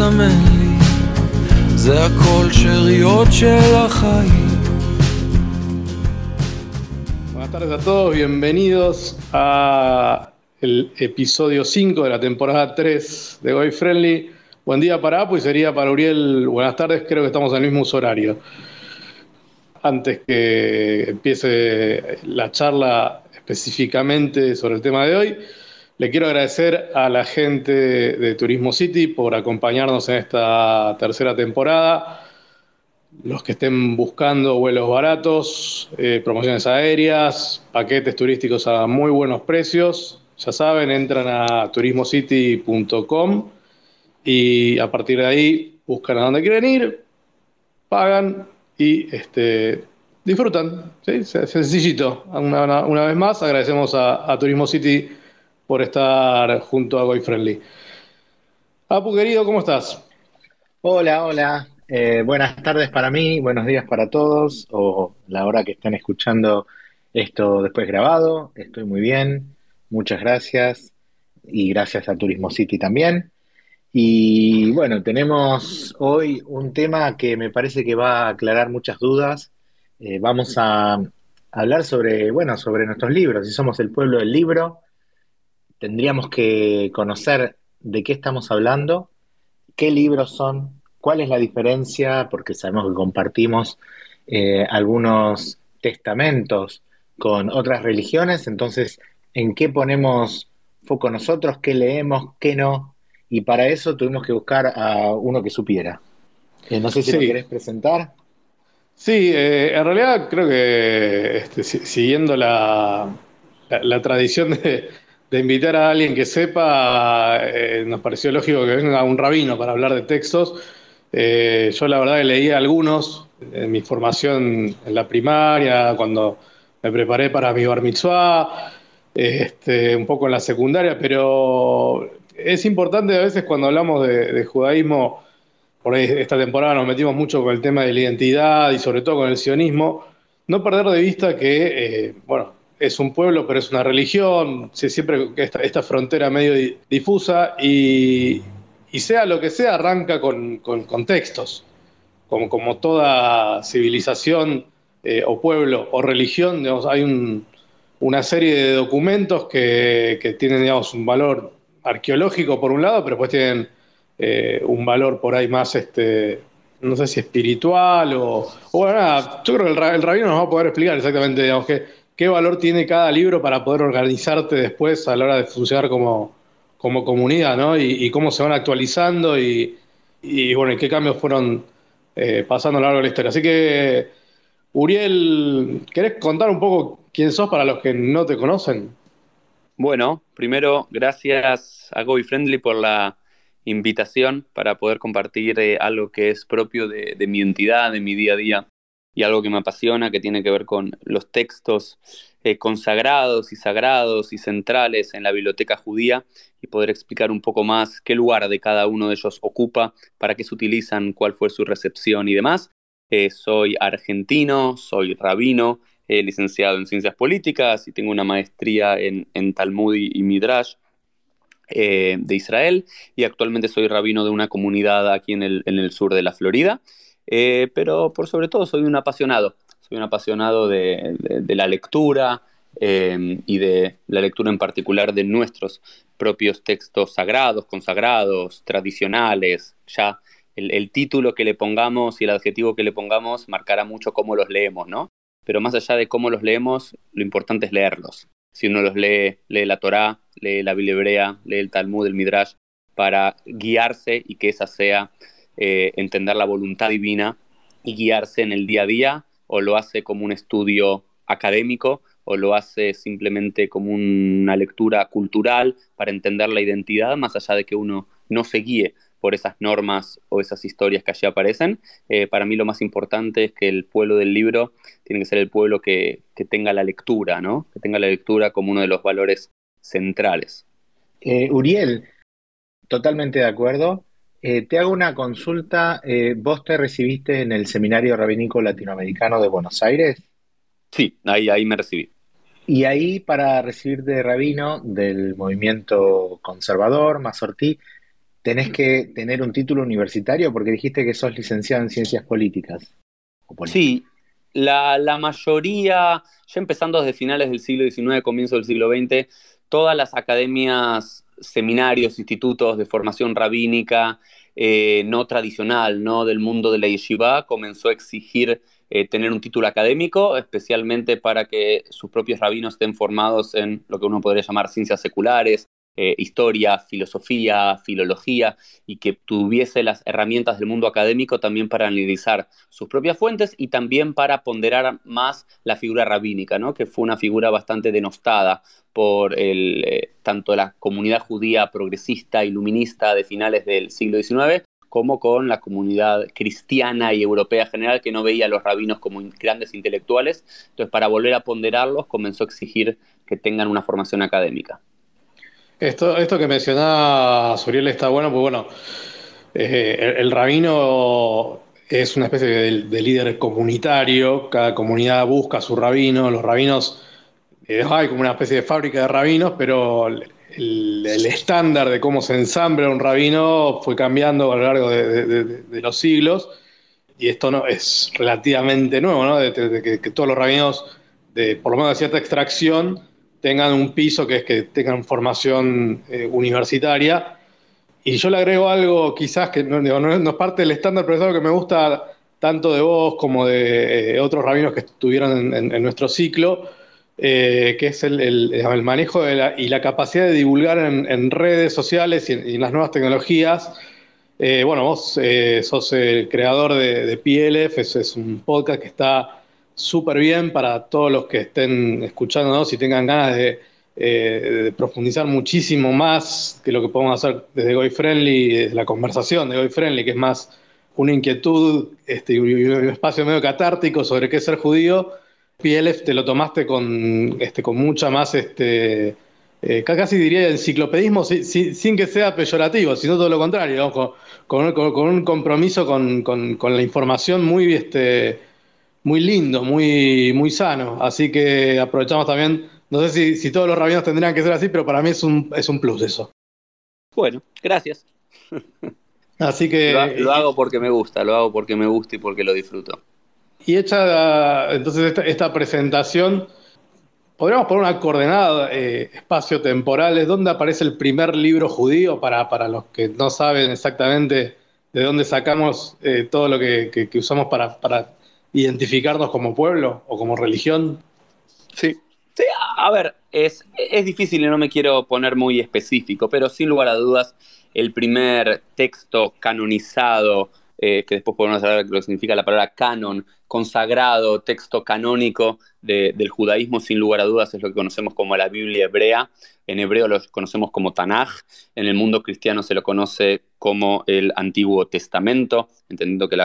הזמן מסמן לי זה הכל שאריות של החיים Buenas tardes a todos, bienvenidos a el episodio 5 de la temporada 3 de Goy Friendly. Buen día para Apu y sería para Uriel. Buenas tardes, creo que estamos en el mismo horario. Antes que empiece la charla específicamente sobre el tema de hoy, le quiero agradecer a la gente de Turismo City por acompañarnos en esta tercera temporada. Los que estén buscando vuelos baratos, eh, promociones aéreas, paquetes turísticos a muy buenos precios, ya saben, entran a turismocity.com y a partir de ahí buscan a dónde quieren ir, pagan y este, disfrutan. ¿sí? Sencillito. Una, una, vez más, agradecemos a, Turismo City por estar junto a Goy Friendly. Apu, querido, ¿cómo estás? Hola, hola. Eh, buenas tardes para mí, buenos días para todos, o la hora que estén escuchando esto después grabado. Estoy muy bien, muchas gracias. Y gracias a Turismo City también. Y bueno, tenemos hoy un tema que me parece que va a aclarar muchas dudas. Eh, vamos a hablar sobre, bueno, sobre nuestros libros. Si somos el pueblo del libro, tendríamos que conocer de qué estamos hablando, qué libros son, cuál es la diferencia, porque sabemos que compartimos eh, algunos testamentos con otras religiones, entonces, ¿en qué ponemos foco nosotros? ¿Qué leemos? ¿Qué no? y para eso tuvimos que buscar a uno que supiera. Eh, no sé si lo querés presentar. Sí, eh, en realidad creo que este, siguiendo la, la, tradición de, invitar a alguien que sepa, eh, nos pareció lógico que venga un rabino para hablar de textos. yo la verdad que leí algunos en mi formación en la primaria, cuando me preparé para mi bar mitzvah, este, un poco en la secundaria, pero es importante a veces cuando hablamos de, judaísmo, por esta temporada nos metimos mucho con el tema de la identidad y sobre todo con el sionismo, no perder de vista que, eh, bueno, es un pueblo, pero es una religión, siempre esta, esta frontera medio difusa y, sea lo que sea, arranca con, contextos, como, como toda civilización eh, o pueblo o religión, hay una serie de documentos que, que tienen digamos, un valor arqueológico por un lado, pero después tienen eh, un valor por ahí más, este, no sé si espiritual o, bueno, nada, yo creo que el, rabino nos va a poder explicar exactamente, digamos, qué, qué valor tiene cada libro para poder organizarte después a la hora de funcionar como, como comunidad, ¿no? Y, cómo se van actualizando y, y bueno, qué cambios fueron eh, pasando a lo largo de la historia. Así que, Uriel, ¿querés contar un poco quién sos para los que no te conocen? Bueno, primero, gracias a Go Friendly por la invitación para poder compartir eh, algo que es propio de, mi entidad, de mi día a día y algo que me apasiona, que tiene que ver con los textos eh, consagrados y sagrados y centrales en la biblioteca judía y poder explicar un poco más qué lugar de cada uno de ellos ocupa, para qué se utilizan, cuál fue su recepción y demás. Eh, soy argentino, soy rabino, licenciado en Ciencias Políticas y tengo una maestría en, Talmud y, Midrash eh, de Israel y actualmente soy rabino de una comunidad aquí en el, sur de la Florida, eh, pero por sobre todo soy un apasionado, soy un apasionado de, la lectura eh, y de la lectura en particular de nuestros propios textos sagrados, consagrados, tradicionales, ya el, el, título que le pongamos y el adjetivo que le pongamos marcará mucho cómo los leemos, ¿no? pero más allá de cómo los leemos, lo importante es leerlos. Si uno los lee, lee la Torá, lee la Biblia hebrea, lee el Talmud, el Midrash, para guiarse y que esa sea eh, entender la voluntad divina y guiarse en el día a día, o lo hace como un estudio académico, o lo hace simplemente como una lectura cultural para entender la identidad, más allá de que uno no se guíe por esas normas o esas historias que allí aparecen. Eh, para mí lo más importante es que el pueblo del libro tiene que ser el pueblo que, tenga la lectura, ¿no? Que tenga la lectura como uno de los valores centrales. Eh, Uriel, totalmente de acuerdo. Eh, te hago una consulta. ¿Vos te recibiste en el Seminario Rabínico Latinoamericano de Buenos Aires? Sí, ahí, ahí me recibí. Y ahí, para recibirte de rabino del movimiento conservador, Mazortí, tenés que tener un título universitario porque dijiste que sos licenciado en ciencias políticas. Sí, la, la, mayoría, ya empezando desde finales del siglo XIX, comienzo del siglo XX, todas las academias, seminarios, institutos de formación rabínica eh, no tradicional, no del mundo de la yeshiva, comenzó a exigir eh, tener un título académico, especialmente para que sus propios rabinos estén formados en lo que uno podría llamar ciencias seculares, eh, historia, filosofía, filología, y que tuviese las herramientas del mundo académico también para analizar sus propias fuentes y también para ponderar más la figura rabínica, ¿no? que fue una figura bastante denostada por eh, tanto la comunidad judía progresista, iluminista de finales del siglo XIX, como con la comunidad cristiana y europea general que no veía a los rabinos como grandes intelectuales. Entonces, para volver a ponderarlos, comenzó a exigir que tengan una formación académica. Esto, esto que mencionaba Suriel está bueno, pues bueno, eh, el, rabino es una especie de, líder comunitario, cada comunidad busca a su rabino, los rabinos, eh, hay como una especie de fábrica de rabinos, pero el, estándar de cómo se ensambla un rabino fue cambiando a lo largo de, los siglos, y esto no es relativamente nuevo, ¿no? De, que, todos los rabinos, de, por lo menos de cierta extracción, tengan un piso que es que tengan formación eh, universitaria. Y yo le agrego algo quizás que no, es parte del estándar, pero es algo que me gusta tanto de vos como de eh, otros rabinos que estuvieron en nuestro ciclo, eh, que es el, manejo y la capacidad de divulgar en, redes sociales y en, las nuevas tecnologías. Eh, bueno, vos eh, sos el creador de, PLF, es, un podcast que está súper bien para todos los que estén escuchándonos y tengan ganas de, profundizar muchísimo más que lo que podemos hacer desde Goy Friendly, la conversación de Goy Friendly, que es más una inquietud este, y un espacio medio catártico sobre qué es ser judío PLF te lo tomaste con, este, con mucha más, este, eh, casi diría enciclopedismo, sin que sea peyorativo, sino todo lo contrario, con, un compromiso con, la información muy, este, muy lindo, muy, muy sano. Así que aprovechamos también, no sé si, todos los rabinos tendrían que ser así, pero para mí es un, es un plus eso. Bueno, gracias. Así que... lo hago porque me gusta, lo hago porque me gusta y porque lo disfruto. Y hecha entonces esta, presentación, podríamos poner una coordenada eh, espacio-temporales, ¿dónde aparece el primer libro judío para, para, los que no saben exactamente de dónde sacamos eh, todo lo que, usamos para, para, identificarnos como pueblo o como religión? Sí. Sí, a ver, es, es difícil y no me quiero poner muy específico, pero sin lugar a dudas, el primer texto canonizado eh, que después podemos hablar de lo que significa la palabra canon, consagrado, texto canónico del judaísmo, sin lugar a dudas, es lo que conocemos como la Biblia hebrea. En hebreo lo conocemos como Tanaj, en el mundo cristiano se lo conoce como el Antiguo Testamento, entendiendo que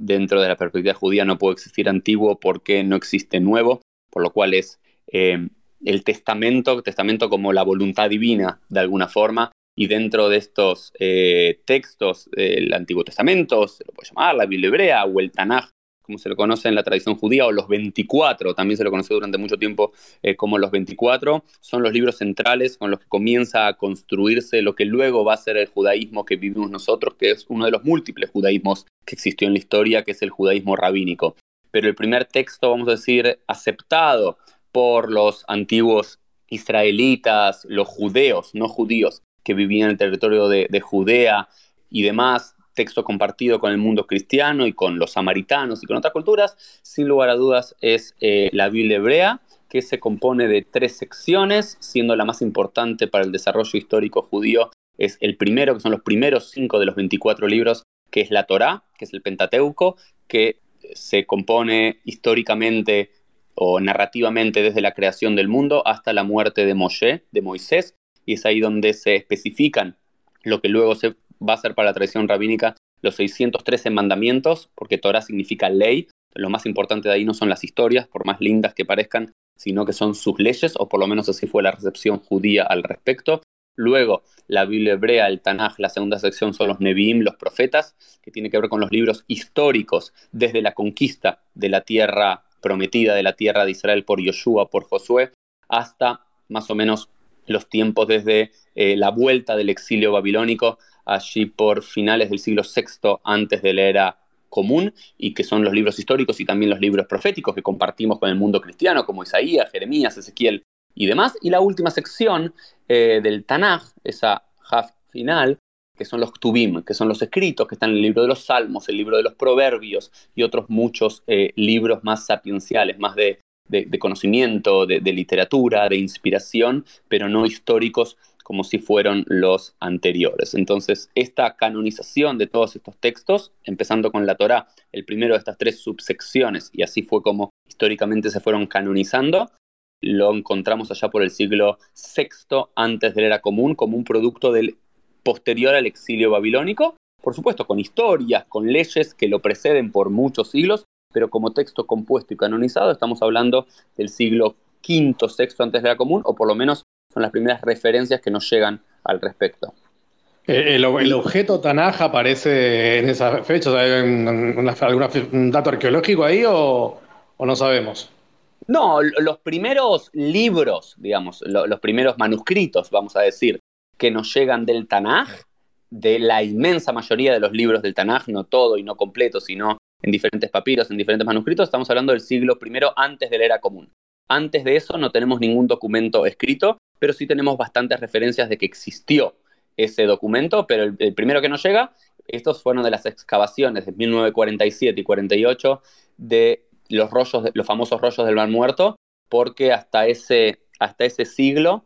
dentro de la perspectiva judía no puede existir antiguo porque no existe nuevo, por lo cual es eh, el testamento, testamento como la voluntad divina de alguna forma, y dentro de estos eh, textos del Antiguo Testamento, se lo puede llamar la Biblia hebrea o el Tanaj, como se lo conoce en la tradición judía, o los 24, también se lo conoció durante mucho tiempo eh, como los 24, son los libros centrales con los que comienza a construirse lo que luego va a ser el judaísmo que vivimos nosotros, que es uno de los múltiples judaísmos que existió en la historia, que es el judaísmo rabínico. Pero el primer texto, vamos a decir, aceptado por los antiguos israelitas, los judeos, no judíos, que vivían en el territorio de, Judea y demás, texto compartido con el mundo cristiano y con los samaritanos y con otras culturas, sin lugar a dudas es eh, la Biblia hebrea, que se compone de tres secciones, siendo la más importante para el desarrollo histórico judío es el primero, que son los primeros cinco de los 24 libros, que es la Torá, que es el Pentateuco, que se compone históricamente o narrativamente desde la creación del mundo hasta la muerte de Moshe, de Moisés, y es ahí donde se especifican lo que luego se va a ser para la tradición rabínica los 613 mandamientos, porque Torah significa ley. Lo más importante de ahí no son las historias, por más lindas que parezcan, sino que son sus leyes, o por lo menos así fue la recepción judía al respecto. Luego, la Biblia hebrea, el Tanaj, la segunda sección son los Nevi'im, los profetas, que tiene que ver con los libros históricos desde la conquista de la tierra prometida, de la tierra de Israel por Yoshua, por Josué, hasta más o menos los tiempos desde eh, la vuelta del exilio babilónico allí por finales del siglo VI antes de la era común y que son los libros históricos y también los libros proféticos que compartimos con el mundo cristiano, como Isaías, Jeremías, Ezequiel y demás. Y la última sección eh, del Tanaj, esa half final, que son los Tubim, que son los escritos que están en el libro de los Salmos, el libro de los Proverbios y otros muchos eh, libros más sapienciales, más de, conocimiento, de, literatura, de inspiración, pero no históricos como si fueron los anteriores. Entonces, esta canonización de todos estos textos, empezando con la Torá, el primero de estas tres subsecciones, y así fue como históricamente se fueron canonizando, lo encontramos allá por el siglo VI antes de la era común como un producto posterior al exilio babilónico, por supuesto con historias, con leyes que lo preceden por muchos siglos, pero como texto compuesto y canonizado estamos hablando del siglo V, VI antes de la común, o por lo menos son las primeras referencias que nos llegan al respecto. Eh, ¿El, objeto Tanaj aparece en esa fecha? ¿Hay un dato arqueológico ahí o, no sabemos? No, los primeros libros, digamos, los primeros manuscritos, vamos a decir, que nos llegan del Tanaj, de la inmensa mayoría de los libros del Tanaj, no todo y no completo, sino en diferentes papiros, en diferentes manuscritos, estamos hablando del siglo I antes de la era común. Antes de eso no tenemos ningún documento escrito, pero sí tenemos bastantes referencias de que existió ese documento, pero el, primero que nos llega, estos fueron de las excavaciones de 1947 y 48 de los rollos, los famosos rollos del Mar Muerto, porque hasta ese, hasta ese siglo,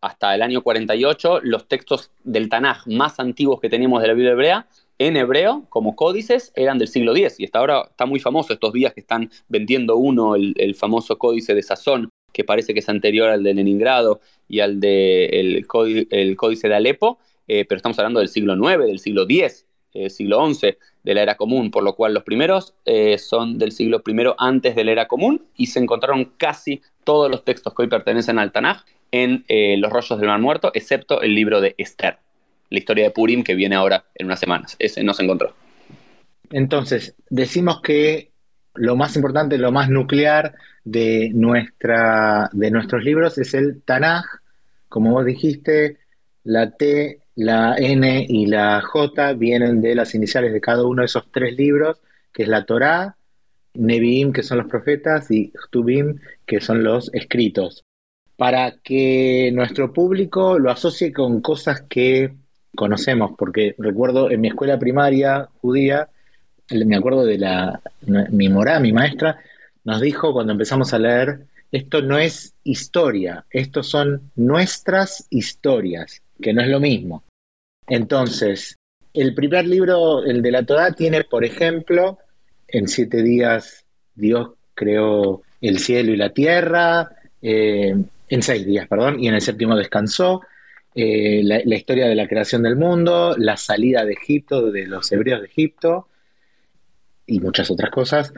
hasta el año 48, los textos del Tanaj más antiguos que teníamos de la Biblia hebrea en hebreo, como códices, eran del siglo X. Y hasta ahora está muy famoso estos días que están vendiendo uno, el, famoso códice de Sazón, que parece que es anterior al de Leningrado y al de el, códice de Alepo, eh, pero estamos hablando del siglo IX, del siglo X, eh, siglo XI, de la era común, por lo cual los primeros eh, son del siglo I antes de la era común y se encontraron casi todos los textos que hoy pertenecen al Tanaj en los rollos del Mar Muerto, excepto el libro de Esther la historia de Purim que viene ahora en unas semanas. Ese no se encontró. Entonces, decimos que lo más importante, lo más nuclear de, nuestra, de nuestros libros es el Tanaj. Como vos dijiste, la T, la N y la J vienen de las iniciales de cada uno de esos tres libros, que es la Torá, Nevi'im, que son los profetas, y Htubim, que son los escritos, para que nuestro público lo asocie con cosas que conocemos, porque recuerdo en mi escuela primaria judía, me acuerdo de la, mi morá, mi maestra, nos dijo cuando empezamos a leer, esto no es historia, estos son nuestras historias, que no es lo mismo. Entonces, el primer libro, el de la Torah, tiene, por ejemplo, en siete días Dios creó el cielo y la tierra, eh, en seis días, perdón, y en el séptimo descansó. Eh, la, historia de la creación del mundo, la salida de Egipto, de los hebreos de Egipto y muchas otras cosas.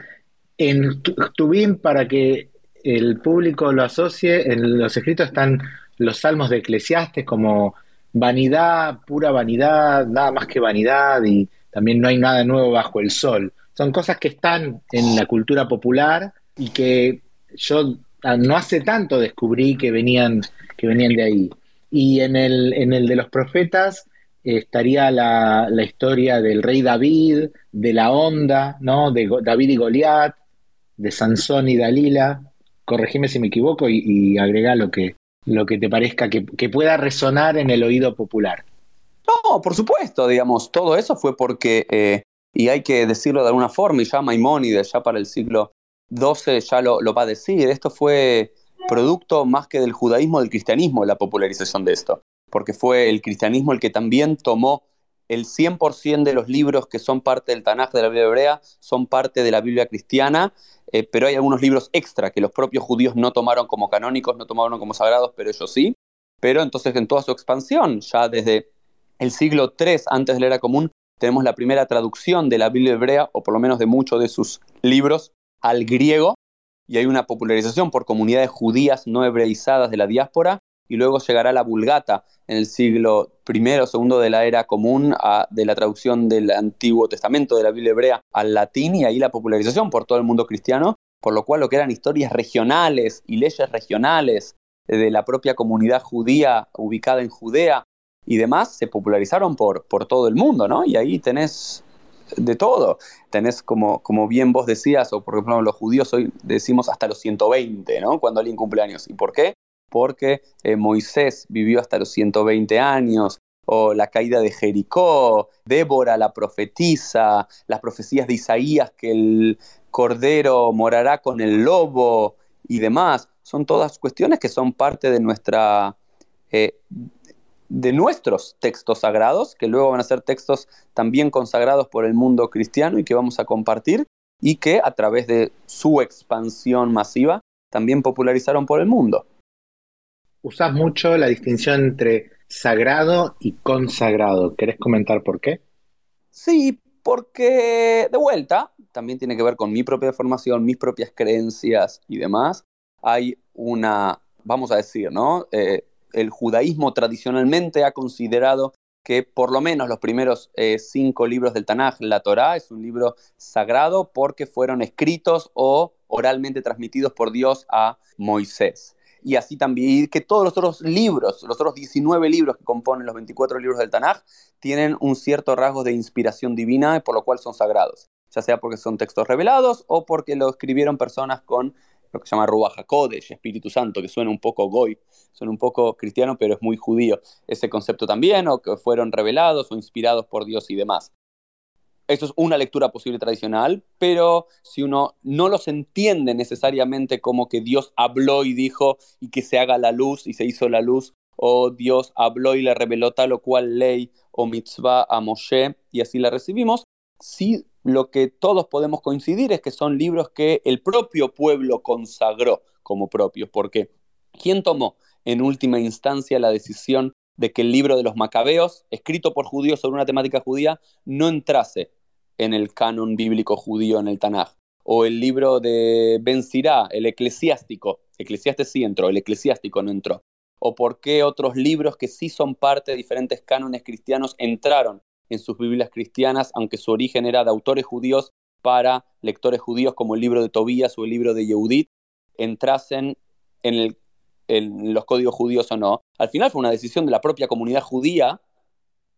En Tubim, para que el público lo asocie, en los escritos están los salmos de Eclesiastes como vanidad, pura vanidad, nada más que vanidad y también no hay nada nuevo bajo el sol. Son cosas que están en la cultura popular y que yo ah, no hace tanto descubrí que venían, que venían de ahí. Y en el, en el de los profetas estaría la, historia del rey David, de la onda, ¿no? De David y Goliat, de Sansón y Dalila. Corregime si me equivoco y, agrega lo que, lo que te parezca que, pueda resonar en el oído popular. No, por supuesto, digamos, todo eso fue porque, eh, y hay que decirlo de alguna forma, y ya Maimónides, ya para el siglo XII, ya lo, lo va a decir, esto fue producto más que del judaísmo, del cristianismo, la popularización de esto, porque fue el cristianismo el que también tomó el 100% de los libros que son parte del Tanaj de la Biblia hebrea, son parte de la Biblia cristiana, eh, pero hay algunos libros extra que los propios judíos no tomaron como canónicos, no tomaron como sagrados, pero ellos sí. Pero entonces en toda su expansión, ya desde el siglo III antes de la era común, tenemos la primera traducción de la Biblia hebrea, o por lo menos de muchos de sus libros, al griego, y hay una popularización por comunidades judías no hebreizadas de la diáspora, y luego llegará la Vulgata en el siglo I o segundo de la era común de la traducción del Antiguo Testamento de la Biblia hebrea al latín y ahí la popularización por todo el mundo cristiano, por lo cual lo que eran historias regionales y leyes regionales de la propia comunidad judía ubicada en Judea y demás se popularizaron por, por todo el mundo, ¿no? Y ahí tenés de todo. Tenés, como, como bien vos decías, o por ejemplo los judíos hoy decimos hasta los 120, ¿no? Cuando alguien cumple años. ¿Y por qué? Porque eh, Moisés vivió hasta los 120 años, o la caída de Jericó, Débora la profetiza, las profecías de Isaías que el cordero morará con el lobo y demás. Son todas cuestiones que son parte de nuestra eh, de nuestros textos sagrados, que luego van a ser textos también consagrados por el mundo cristiano y que vamos a compartir, y que a través de su expansión masiva también popularizaron por el mundo. Usas mucho la distinción entre sagrado y consagrado. ¿Querés comentar por qué? Sí, porque de vuelta, también tiene que ver con mi propia formación, mis propias creencias y demás. Hay una, vamos a decir, ¿no? Eh, el judaísmo tradicionalmente ha considerado que por lo menos los primeros eh, cinco libros del Tanaj, la Torá, es un libro sagrado porque fueron escritos o oralmente transmitidos por Dios a Moisés. Y así también que todos los otros libros, los otros 19 libros que componen los 24 libros del Tanaj, tienen un cierto rasgo de inspiración divina, por lo cual son sagrados, ya sea porque son textos revelados o porque lo escribieron personas con lo que se llama Ruach HaKodesh, Espíritu Santo, que suena un poco goy, suena un poco cristiano, pero es muy judío. Ese concepto también, o que fueron revelados o inspirados por Dios y demás. Eso es una lectura posible tradicional, pero si uno no los entiende necesariamente como que Dios habló y dijo y que se haga la luz y se hizo la luz, o Dios habló y le reveló tal o cual ley o mitzvah a Moshe y así la recibimos, sí lo que todos podemos coincidir es que son libros que el propio pueblo consagró como propios, porque ¿quién tomó en última instancia la decisión de que el libro de los macabeos, escrito por judíos sobre una temática judía, no entrase en el canon bíblico judío en el Tanaj? O el libro de Ben Sirá, el eclesiástico, eclesiastes sí entró, el eclesiástico no entró. O por qué otros libros que sí son parte de diferentes cánones cristianos entraron en sus Biblias cristianas, aunque su origen era de autores judíos para lectores judíos como el libro de Tobías o el libro de Yehudit, entrasen en, los códigos judíos o no. Al final fue una decisión de la propia comunidad judía,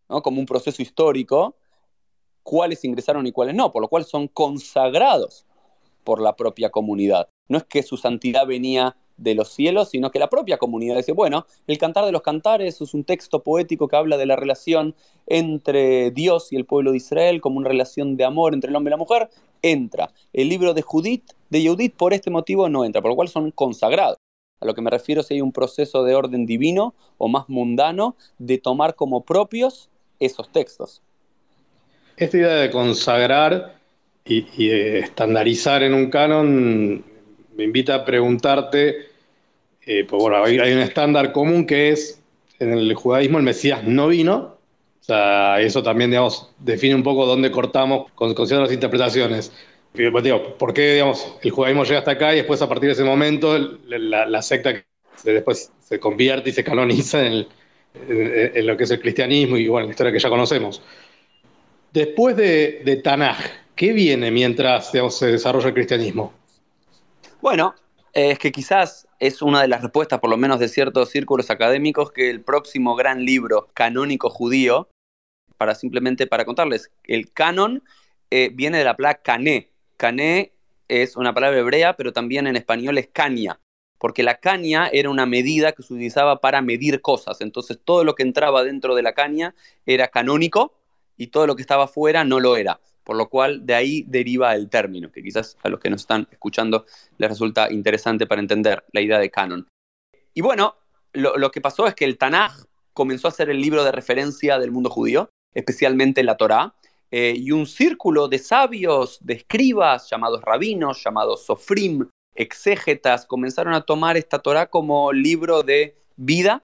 como un proceso histórico, cuáles ingresaron y cuáles no, por lo cual son consagrados por la propia comunidad. No es que su santidad venía de los cielos, sino que la propia comunidad dice, bueno, el Cantar de los Cantares es un texto poético que habla de la relación entre Dios y el pueblo de Israel como una relación de amor entre el hombre y la mujer, entra. El libro de Judith, de Judith por este motivo no entra, por lo cual son consagrados. A lo que me refiero si hay un proceso de orden divino o más mundano de tomar como propios esos textos. Esta idea de consagrar y, estandarizar en un canon me invita a preguntarte, eh, pues hay, un estándar común que es, en el judaísmo el Mesías no vino, o sea, eso también, digamos, define un poco dónde cortamos con, con ciertas interpretaciones. Pues digo, ¿por qué, digamos, el judaísmo llega hasta acá y después a partir de ese momento la, secta después se convierte y se canoniza en, en, lo que es el cristianismo y bueno, la historia que ya conocemos? Después de, Tanaj, ¿qué viene mientras se desarrolla el cristianismo? Bueno, es que quizás es una de las respuestas, por lo menos de ciertos círculos académicos, que el próximo gran libro canónico judío, para simplemente para contarles, el canon eh, viene de la palabra cané. Cané es una palabra hebrea, pero también en español es caña, porque la caña era una medida que se utilizaba para medir cosas. Entonces todo lo que entraba dentro de la caña era canónico y todo lo que estaba fuera no lo era por lo cual de ahí deriva el término, que quizás a los que nos están escuchando les resulta interesante para entender la idea de canon. Y bueno, lo, que pasó es que el Tanaj comenzó a ser el libro de referencia del mundo judío, especialmente la Torá, eh, y un círculo de sabios, de escribas, llamados rabinos, llamados sofrim, exégetas, comenzaron a tomar esta Torá como libro de vida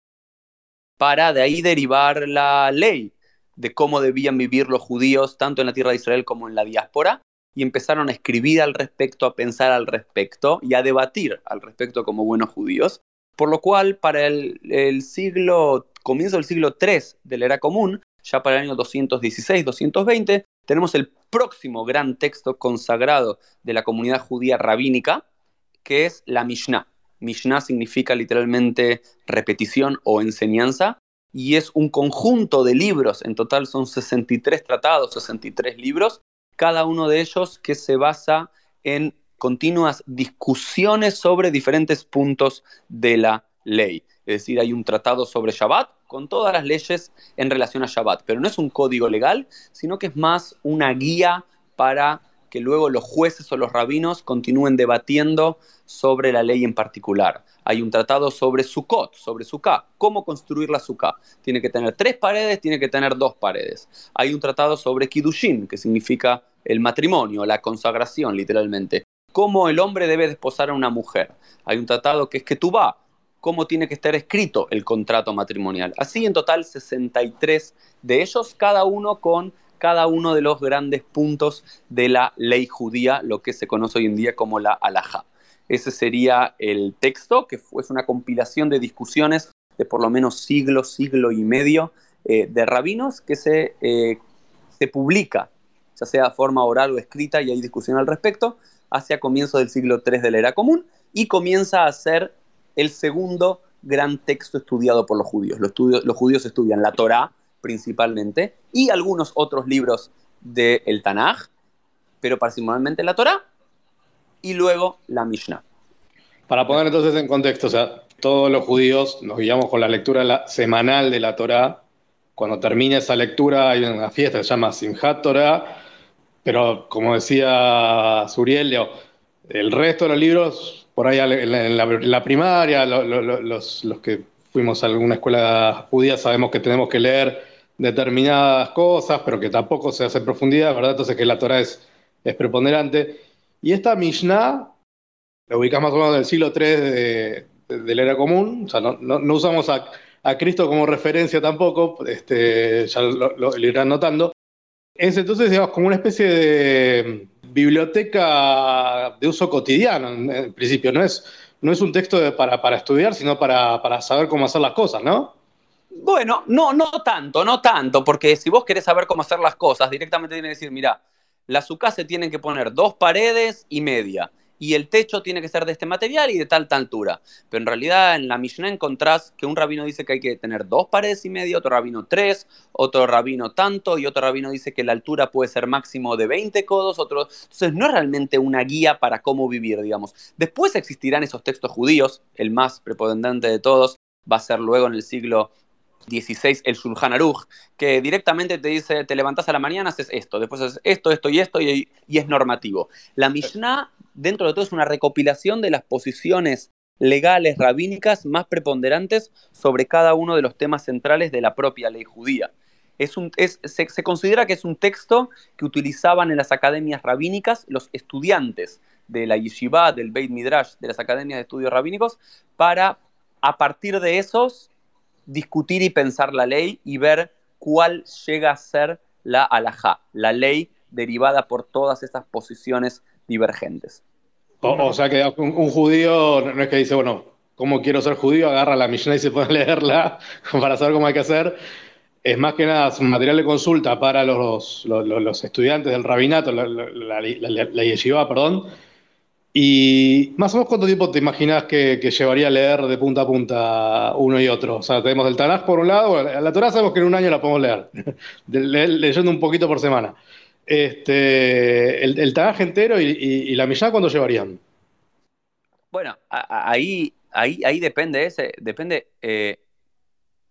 para de ahí derivar la ley, de cómo debían vivir los judíos tanto en la tierra de Israel como en la diáspora y empezaron a escribir al respecto, a pensar al respecto y a debatir al respecto como buenos judíos. Por lo cual, para el, siglo, comienzo del siglo III de la era común, ya para el año 216-220, tenemos el próximo gran texto consagrado de la comunidad judía rabínica, que es la Mishnah. Mishnah significa literalmente repetición o enseñanza, y es un conjunto de libros, en total son 63 tratados, 63 libros, cada uno de ellos que se basa en continuas discusiones sobre diferentes puntos de la ley. Es decir, hay un tratado sobre Shabbat con todas las leyes en relación a Shabbat, pero no es un código legal, sino que es más una guía para que luego los jueces o los rabinos continúen debatiendo sobre la ley en particular. Hay un tratado sobre Sukkot, sobre Sukkah, cómo construir la Sukkah. Tiene que tener tres paredes, tiene que tener dos paredes. Hay un tratado sobre Kiddushin, que significa el matrimonio, la consagración, literalmente. Cómo el hombre debe desposar a una mujer. Hay un tratado que es Ketubá, cómo tiene que estar escrito el contrato matrimonial. Así en total 63 de ellos, cada uno con cada uno de los grandes puntos de la ley judía, lo que se conoce hoy en día como la alajá. Ese sería el texto, que fue una compilación de discusiones de por lo menos siglo, siglo y medio eh, de rabinos que se, eh, se publica, ya sea de forma oral o escrita, y hay discusión al respecto, hacia comienzos del siglo III de la era común, y comienza a ser el segundo gran texto estudiado por los judíos. Los, los judíos estudian la Torá principalmente y algunos otros libros del Tanaj, pero principalmente la Torá y luego la Mishnah. Para poner entonces en contexto, o sea, todos los judíos nos guiamos con la lectura semanal de la Torá. Cuando termina esa lectura hay una fiesta que se llama Simchat Torah, pero como decía Suriel, el resto de los libros por ahí en la, primaria, los, que fuimos a alguna escuela judía sabemos que tenemos que leer determinadas cosas, pero que tampoco se hace en profundidad, ¿verdad? Entonces que la Torah es, es preponderante. Y esta Mishnah la ubicamos más o menos del siglo III de, la era común, o sea, no, usamos a, Cristo como referencia tampoco, este, ya lo, irán notando. Es entonces, digamos, como una especie de biblioteca de uso cotidiano, en, principio. No es, no es un texto para, para, estudiar, sino para, para, saber cómo hacer las cosas, ¿no? Bueno, no, no tanto, no tanto, porque si vos querés saber cómo hacer las cosas, directamente tiene que decir, mira, las se tienen que poner dos paredes y media y el techo tiene que ser de este material y de tal, tal altura. Pero en realidad en la Mishnah encontrás que un rabino dice que hay que tener dos paredes y media, otro rabino tres, otro rabino tanto, y otro rabino dice que la altura puede ser máximo de 20 codos, otro... Entonces no es realmente una guía para cómo vivir, digamos. Después existirán esos textos judíos, el más preponderante de todos va a ser luego en el siglo 16, el Shulchan Aruch, que directamente te dice, te levantas a la mañana, haces esto, después haces esto, esto y esto, y, es normativo. La Mishnah dentro de todo es una recopilación de las posiciones legales rabínicas más preponderantes sobre cada uno de los temas centrales de la propia ley judía. Es un, se, considera que es un texto que utilizaban en las academias rabínicas los estudiantes de la yeshiva, del Beit Midrash, de las academias de estudios rabínicos, para a partir de esos discutir y pensar la ley y ver cuál llega a ser la alajá, la ley derivada por todas estas posiciones divergentes. O, sea que un, judío no es que dice, bueno, ¿cómo quiero ser judío? Agarra la Mishnah y se puede leerla para saber cómo hay que hacer. Es más que nada un material de consulta para los, los, estudiantes del rabinato, la, la, yeshiva, perdón. Y más o menos cuánto tiempo te imaginas que, llevaría leer de punta a punta uno y otro. O sea, tenemos el Tanaj por un lado, la Torah sabemos que en un año la podemos leer, leyendo un poquito por semana. Este, el, el entero y, la Mishnah, ¿cuándo llevarían? Bueno, ahí, ahí, ahí depende, ese, depende eh,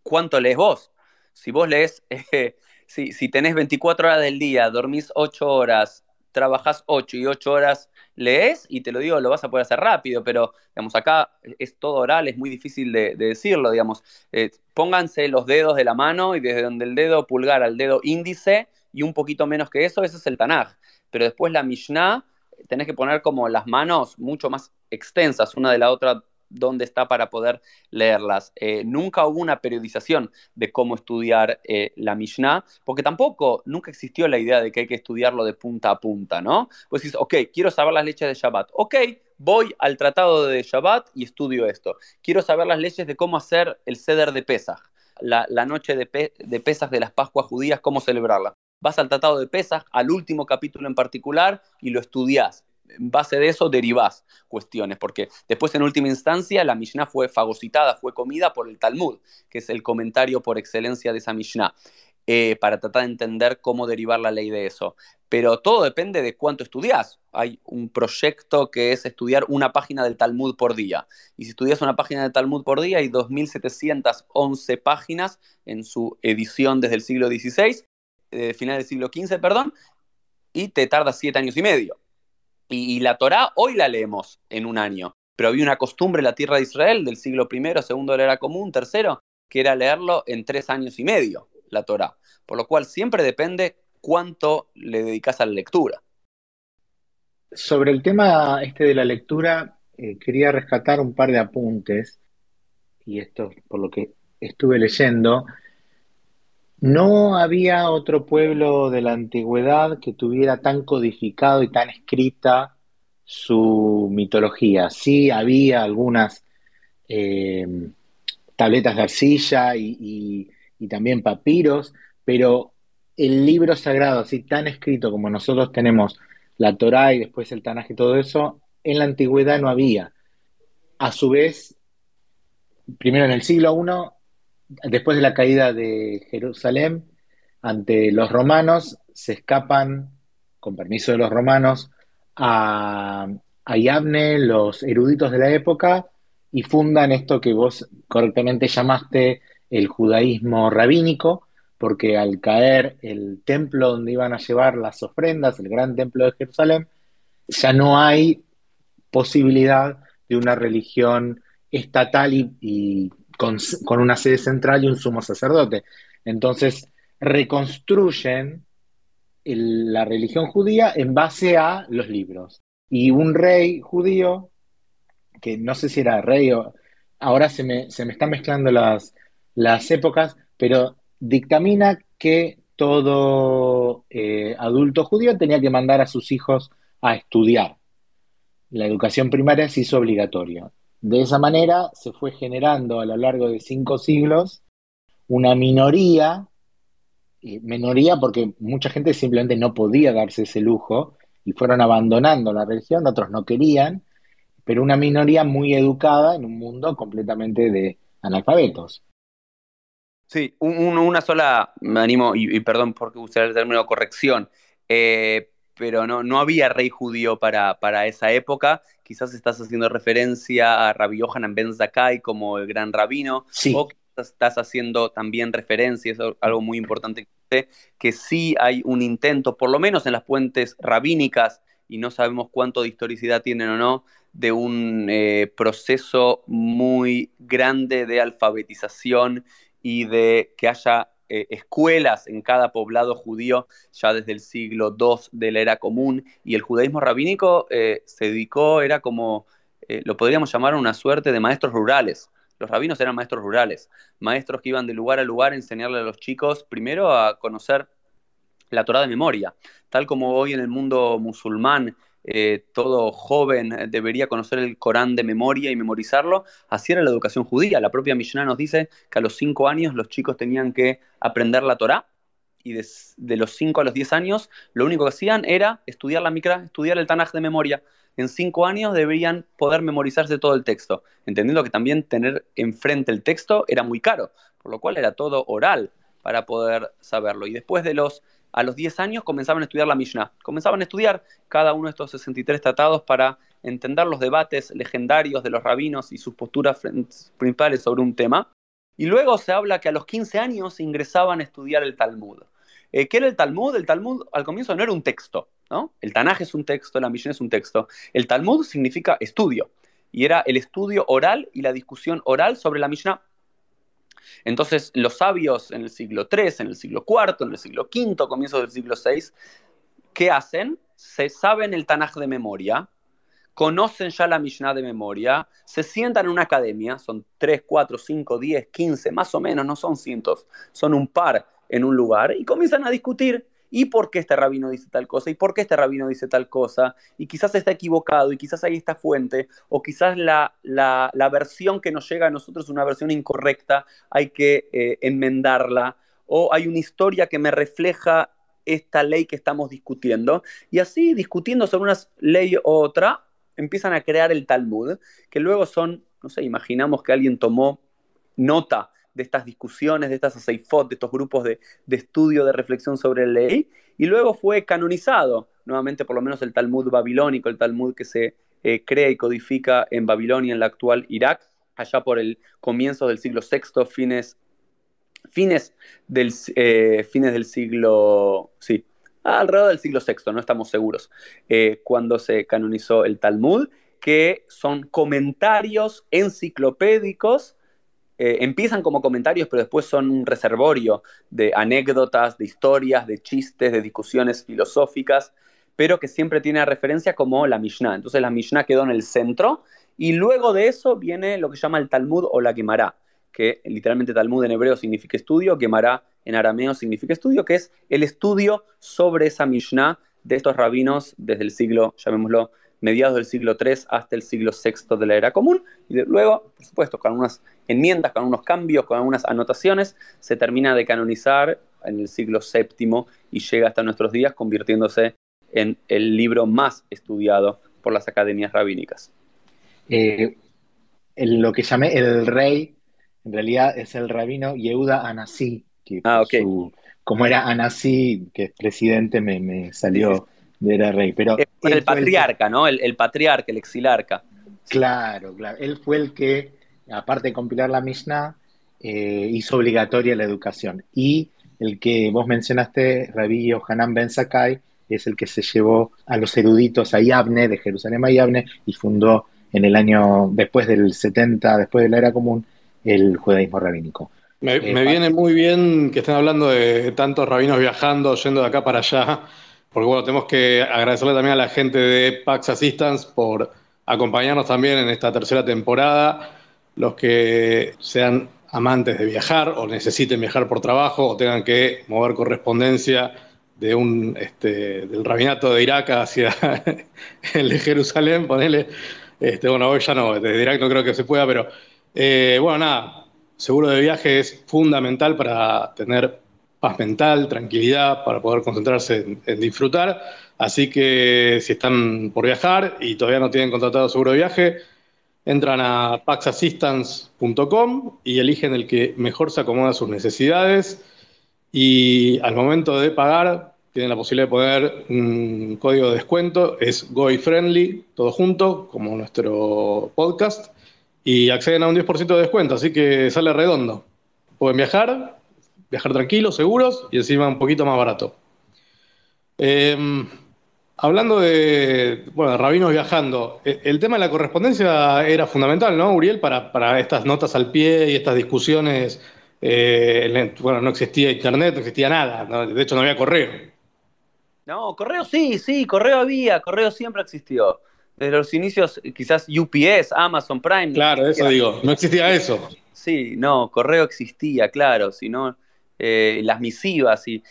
cuánto lees vos. Si vos lees, eh, si, si, tenés 24 horas del día, dormís 8 horas, trabajás 8 y 8 horas lees, y te lo digo, lo vas a poder hacer rápido, pero digamos, acá es todo oral, es muy difícil de, decirlo, digamos. Eh, pónganse los dedos de la mano y desde donde el dedo pulgar al dedo índice, y un poquito menos que eso, ese es el Tanaj. Pero después la Mishnah, tenés que poner como las manos mucho más extensas una de la otra donde está para poder leerlas. Eh, nunca hubo una periodización de cómo estudiar eh, la Mishnah, porque tampoco, nunca existió la idea de que hay que estudiarlo de punta a punta, ¿no? Pues dices, ok, quiero saber las leyes de Shabbat. Ok, voy al tratado de Shabbat y estudio esto. Quiero saber las leyes de cómo hacer el ceder de Pesach, la, noche de, de Pesach de las Pascuas judías, cómo celebrarla vas al Tratado de Pesach, al último capítulo en particular, y lo estudias. En base de eso derivás cuestiones, porque después en última instancia la Mishnah fue fagocitada, fue comida por el Talmud, que es el comentario por excelencia de esa Mishnah. Eh, para tratar de entender cómo derivar la ley de eso. Pero todo depende de cuánto estudias. Hay un proyecto que es estudiar una página del Talmud por día. Y si estudias una página del Talmud por día, hay 2.711 páginas en su edición desde el siglo XVI, eh, final del siglo XV, perdón, y te tarda siete años y medio. Y, la Torá hoy la leemos en un año. Pero había una costumbre en la tierra de Israel del siglo I, segundo de la era común, tercero, que era leerlo en tres años y medio la Torah. Por lo cual siempre depende cuánto le dedicas a la lectura. Sobre el tema este de la lectura, eh, quería rescatar un par de apuntes, y esto por lo que estuve leyendo. No había otro pueblo de la antigüedad que tuviera tan codificado y tan escrita su mitología. Sí había algunas eh, tabletas de arcilla y, y también papiros, pero el libro sagrado, así tan escrito como nosotros tenemos la Torá y después el Tanaj y todo eso, en la antigüedad no había. A su vez, primero en el siglo I, después de la caída de Jerusalén, ante los romanos, se escapan, con permiso de los romanos, a, a Yavne, los eruditos de la época, y fundan esto que vos correctamente llamaste el judaísmo rabínico, porque al caer el templo donde iban a llevar las ofrendas, el gran templo de Jerusalén, ya no hay posibilidad de una religión estatal y, con, una sede central y un sumo sacerdote. Entonces reconstruyen la religión judía en base a los libros. Y un rey judío, que no sé si era rey o... Ahora se me, se me están mezclando las, las épocas, pero dictamina que todo eh, adulto judío tenía que mandar a sus hijos a estudiar. La educación primaria se hizo obligatoria. De esa manera se fue generando a lo largo de cinco siglos una minoría, minoría porque mucha gente simplemente no podía darse ese lujo y fueron abandonando la religión, otros no querían, pero una minoría muy educada en un mundo completamente de analfabetos. Sí, una sola, me animo, y, perdón por usar el término corrección, eh, pero no, no había rey judío para, para esa época. Quizás estás haciendo referencia a Rabbi Yohanan ben Zakkai como el gran rabino, sí. o quizás estás haciendo también referencia, es algo muy importante que, que sí hay un intento, por lo menos en las fuentes rabínicas, y no sabemos cuánto de historicidad tienen o no, de un eh, proceso muy grande de alfabetización y de que haya eh, escuelas en cada poblado judío ya desde el siglo II de la era común y el judaísmo rabínico eh, se dedicó, era como, eh, lo podríamos llamar una suerte de maestros rurales. Los rabinos eran maestros rurales, maestros que iban de lugar a lugar a enseñarle a los chicos primero a conocer la Torah de memoria, tal como hoy en el mundo musulmán eh, todo joven debería conocer el Corán de memoria y memorizarlo, así era la educación judía. La propia Mishnah nos dice que a los cinco años los chicos tenían que aprender la Torá y de, los cinco a los diez años lo único que hacían era estudiar la Mikra, estudiar el Tanaj de memoria. En cinco años deberían poder memorizarse todo el texto, entendiendo que también tener enfrente el texto era muy caro, por lo cual era todo oral para poder saberlo. Y después de los a los 10 años comenzaban a estudiar la Mishnah. Comenzaban a estudiar cada uno de estos 63 tratados para entender los debates legendarios de los rabinos y sus posturas principales sobre un tema. Y luego se habla que a los 15 años ingresaban a estudiar el Talmud. Eh, ¿Qué era el Talmud? El Talmud al comienzo no era un texto, ¿no? El Tanaj es un texto, la Mishnah es un texto. El Talmud significa estudio. Y era el estudio oral y la discusión oral sobre la Mishnah entonces, los sabios en el siglo III, en el siglo IV, en el siglo V, comienzo del siglo VI, ¿qué hacen? Se saben el Tanaj de memoria, conocen ya la Mishnah de memoria, se sientan en una academia, son 3, 4, 5, 10, 15, más o menos, no son cientos, son un par en un lugar, y comienzan a discutir ¿Y por qué este rabino dice tal cosa? ¿Y por qué este rabino dice tal cosa? Y quizás está equivocado, y quizás hay esta fuente, o quizás la, la, versión que nos llega a nosotros es una versión incorrecta, hay que eh, enmendarla, o hay una historia que me refleja esta ley que estamos discutiendo. Y así, discutiendo sobre una ley u otra, empiezan a crear el Talmud, que luego son, no sé, imaginamos que alguien tomó nota de estas discusiones, de estas aseifot, de estos grupos de, estudio, de reflexión sobre la ley, y luego fue canonizado, nuevamente por lo menos el Talmud babilónico, el Talmud que se eh, crea y codifica en Babilonia, en la actual Irak, allá por el comienzo del siglo VI, fines, fines, del, eh, fines del siglo, sí, alrededor del siglo VI, no estamos seguros, eh, cuando se canonizó el Talmud, que son comentarios enciclopédicos eh, empiezan como comentarios, pero después son un reservorio de anécdotas, de historias, de chistes, de discusiones filosóficas, pero que siempre tiene referencia como la Mishnah. Entonces la Mishnah quedó en el centro y luego de eso viene lo que llama el Talmud o la Gemara, que literalmente Talmud en hebreo significa estudio, Gemara en arameo significa estudio, que es el estudio sobre esa Mishnah de estos rabinos desde el siglo, llamémoslo, mediados del siglo III hasta el siglo VI de la era común, y luego, por supuesto, con unas enmiendas, con unos cambios, con algunas anotaciones, se termina de canonizar en el siglo VII y llega hasta nuestros días, convirtiéndose en el libro más estudiado por las academias rabínicas. Eh, lo que llamé el rey, en realidad es el rabino Yehuda Anasí, que ah, como era Anasí, que es presidente, me, salió de era rey. Pero el patriarca, ¿no? El, patriarca, el exilarca. Claro, claro. Él fue el que, aparte de compilar la Mishnah, eh, hizo obligatoria la educación. Y el que vos mencionaste, Rabbi Hanan Ben Sakai, es el que se llevó a los eruditos a Yavne, de Jerusalén a Yavne, y fundó en el año, después del 70, después de la era común, el judaísmo rabínico. Me, eh, me viene muy bien que estén hablando de tantos rabinos viajando, yendo de acá para allá porque bueno, tenemos que agradecerle también a la gente de Pax Assistance por acompañarnos también en esta tercera temporada. Los que sean amantes de viajar o necesiten viajar por trabajo o tengan que mover correspondencia de un este, del rabinato de Irak hacia el de Jerusalén, ponele. Este, bueno, hoy ya no, desde Irak no creo que se pueda, pero eh, bueno, nada, seguro de viaje es fundamental para tener paz mental, tranquilidad para poder concentrarse en, disfrutar. Así que si están por viajar y todavía no tienen contratado seguro de viaje, entran a paxassistance.com y eligen el que mejor se acomoda a sus necesidades. Y al momento de pagar, tienen la posibilidad de poner un código de descuento, es GoyFriendly, todo junto, como nuestro podcast, y acceden a un 10% de descuento, así que sale redondo. Pueden viajar viajar tranquilos, seguros y encima un poquito más barato. Em, hablando de, bueno, rabinos viajando, e, el tema de la correspondencia era fundamental, ¿no, Uriel? Para, estas notas al pie y estas discusiones. Eh, bueno, no existía internet, no existía nada, de hecho no había correo. No, correo sí, sí, correo había, correo siempre existió. Desde los inicios, quizás UPS, Amazon Prime. Claro, eso digo, no existía eso. Sí, no, correo existía, claro, si no, eh, las misivas y,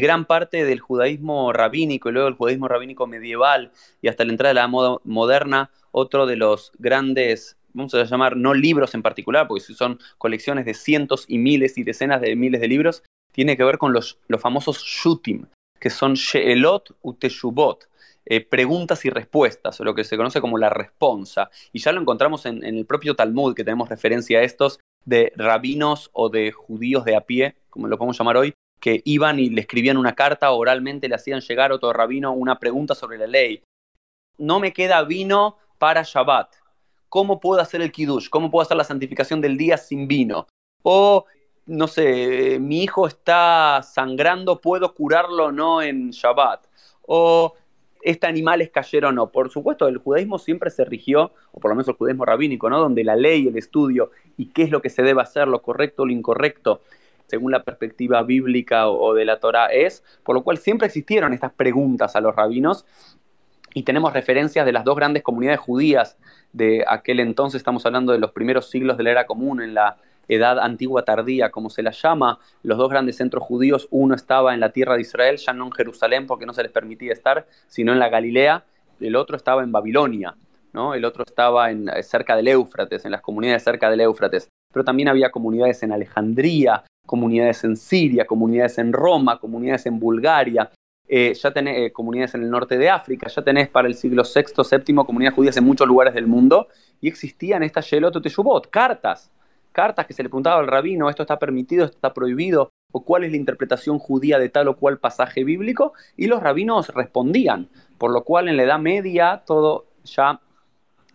gran parte del judaísmo rabínico y luego el judaísmo rabínico medieval y hasta la entrada de la moda moderna, otro de los grandes, vamos a llamar no libros en particular, porque son colecciones de cientos y miles y decenas de miles de libros, tiene que ver con los, los famosos shutim, que son she'elot uteshubot, eh, preguntas y respuestas, o lo que se conoce como la responsa. Y ya lo encontramos en, en, el propio Talmud, que tenemos referencia a estos, de rabinos o de judíos de a pie, como lo podemos llamar hoy, que iban y le escribían una carta oralmente, le hacían llegar a otro rabino una pregunta sobre la ley. No me queda vino para Shabbat. ¿Cómo puedo hacer el kiddush? ¿Cómo puedo hacer la santificación del día sin vino? O, no sé, mi hijo está sangrando, ¿puedo curarlo o no en Shabbat? O, este animal es cayero o no. Por supuesto, el judaísmo siempre se rigió, o por lo menos el judaísmo rabínico, ¿no? Donde la ley, el estudio y qué es lo que se debe hacer, lo correcto o lo incorrecto, según la perspectiva bíblica o, de la Torah es, por lo cual siempre existieron estas preguntas a los rabinos y tenemos referencias de las dos grandes comunidades judías de aquel entonces, estamos hablando de los primeros siglos de la era común en la edad antigua tardía, como se la llama, los dos grandes centros judíos, uno estaba en la tierra de Israel, ya no en Jerusalén porque no se les permitía estar, sino en la Galilea, el otro estaba en Babilonia, ¿no? el otro estaba en, eh, cerca del Éufrates, en las comunidades cerca del Éufrates, pero también había comunidades en Alejandría, comunidades en Siria, comunidades en Roma, comunidades en Bulgaria, eh, ya tenés eh, comunidades en el norte de África, ya tenés para el siglo VI, VII comunidades judías en muchos lugares del mundo, y existían estas Yelot Teshuvot, cartas, cartas que se le preguntaba al rabino, esto está permitido, esto está prohibido, o cuál es la interpretación judía de tal o cual pasaje bíblico, y los rabinos respondían, por lo cual en la Edad Media, todo ya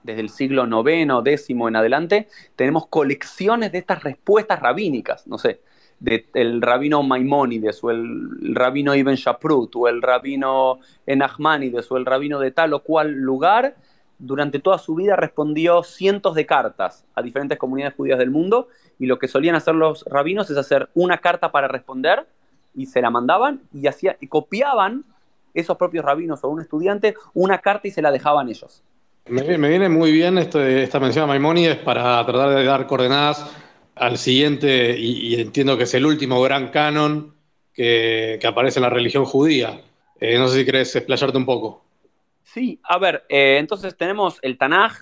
desde el siglo IX, X en adelante, tenemos colecciones de estas respuestas rabínicas, no sé, del rabino Maimónides o el, rabino Ibn Shaprut o el rabino Enachmanides o el rabino de tal o cual lugar, durante toda su vida respondió cientos de cartas a diferentes comunidades judías del mundo y lo que solían hacer los rabinos es hacer una carta para responder y se la mandaban y, hacía, y copiaban esos propios rabinos o un estudiante una carta y se la dejaban ellos. Me, viene muy bien esta mención a Maimónides para tratar de dar coordenadas al siguiente, y, entiendo que es el último gran canon que, aparece en la religión judía. Eh, no sé si querés explayarte un poco. Sí, a ver, eh, entonces tenemos el Tanaj,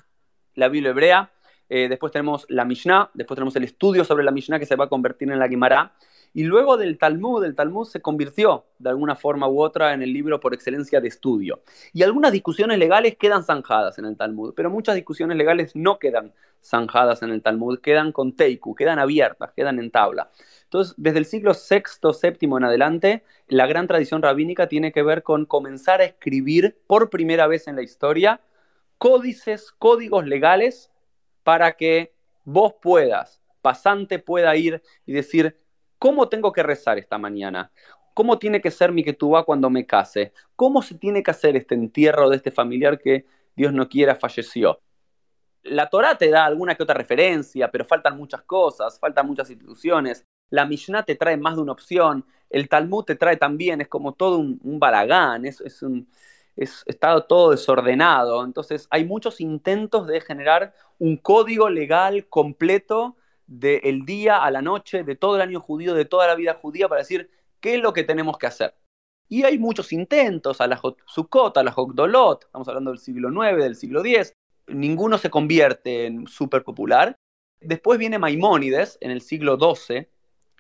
la Biblia hebrea, eh, después tenemos la Mishnah, después tenemos el estudio sobre la Mishnah que se va a convertir en la Gemara, y luego del Talmud, el Talmud se convirtió de alguna forma u otra en el libro por excelencia de estudio. Y algunas discusiones legales quedan zanjadas en el Talmud, pero muchas discusiones legales no quedan zanjadas en el Talmud, quedan con teiku, quedan abiertas, quedan en tabla. Entonces, desde el siglo VI, VII en adelante, la gran tradición rabínica tiene que ver con comenzar a escribir por primera vez en la historia códices, códigos legales para que vos puedas, pasante pueda ir y decir, ¿Cómo tengo que rezar esta mañana? ¿Cómo tiene que ser mi ketubá cuando me case? ¿Cómo se tiene que hacer este entierro de este familiar que Dios no quiera falleció? La Torah te da alguna que otra referencia, pero faltan muchas cosas, faltan muchas instituciones. La Mishnah te trae más de una opción, el Talmud te trae también, es como todo un, un balagán, es, es un, es, todo desordenado. Entonces hay muchos intentos de generar un código legal completo del día a la noche, de todo el año judío, de toda la vida judía, para decir qué es lo que tenemos que hacer. Y hay muchos intentos, a la Sukkot, a la Hogdolot, estamos hablando del siglo IX, del siglo X, ninguno se convierte en súper popular. Después viene Maimónides en el siglo XII,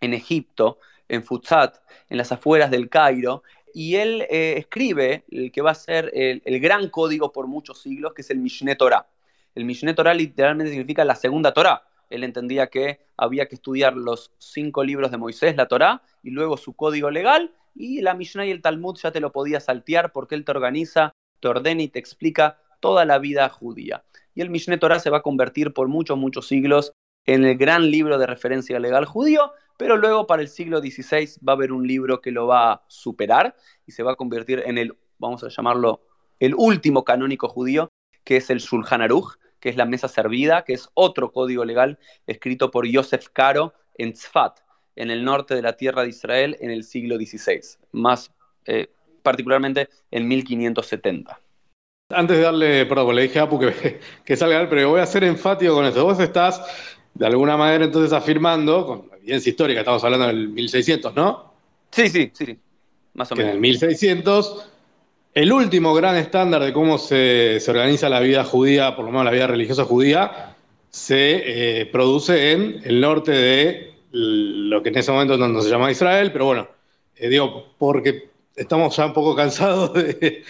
en Egipto, en Futsat, en las afueras del Cairo, y él eh, escribe el que va a ser el, el, gran código por muchos siglos, que es el Mishneh Torah. El Mishneh Torah literalmente significa la segunda Torah él entendía que había que estudiar los cinco libros de Moisés, la Torá, y luego su código legal, y la Mishnah y el Talmud ya te lo podía saltear porque él te organiza, te ordena y te explica toda la vida judía. Y el Mishneh Torah se va a convertir por muchos, muchos siglos en el gran libro de referencia legal judío, pero luego para el siglo XVI va a haber un libro que lo va a superar y se va a convertir en el, vamos a llamarlo, el último canónico judío, que es el Shulchan Aruch, que es la mesa servida, que es otro código legal escrito por Yosef Caro en Tzfat, en el norte de la tierra de Israel, en el siglo XVI, más eh, particularmente en 1570. Antes de darle, perdón, le dije a Apu que, que salga, pero voy a ser enfático con esto. Vos estás, de alguna manera, entonces afirmando, con evidencia histórica, estamos hablando del 1600, ¿no? Sí, sí, sí, más o menos. en el 1600 el último gran estándar de cómo se, organiza la vida judía, por lo menos la vida religiosa judía, se eh, produce en el norte de lo que en ese momento no, se llama Israel, pero bueno, eh, digo, porque estamos ya un poco cansados de,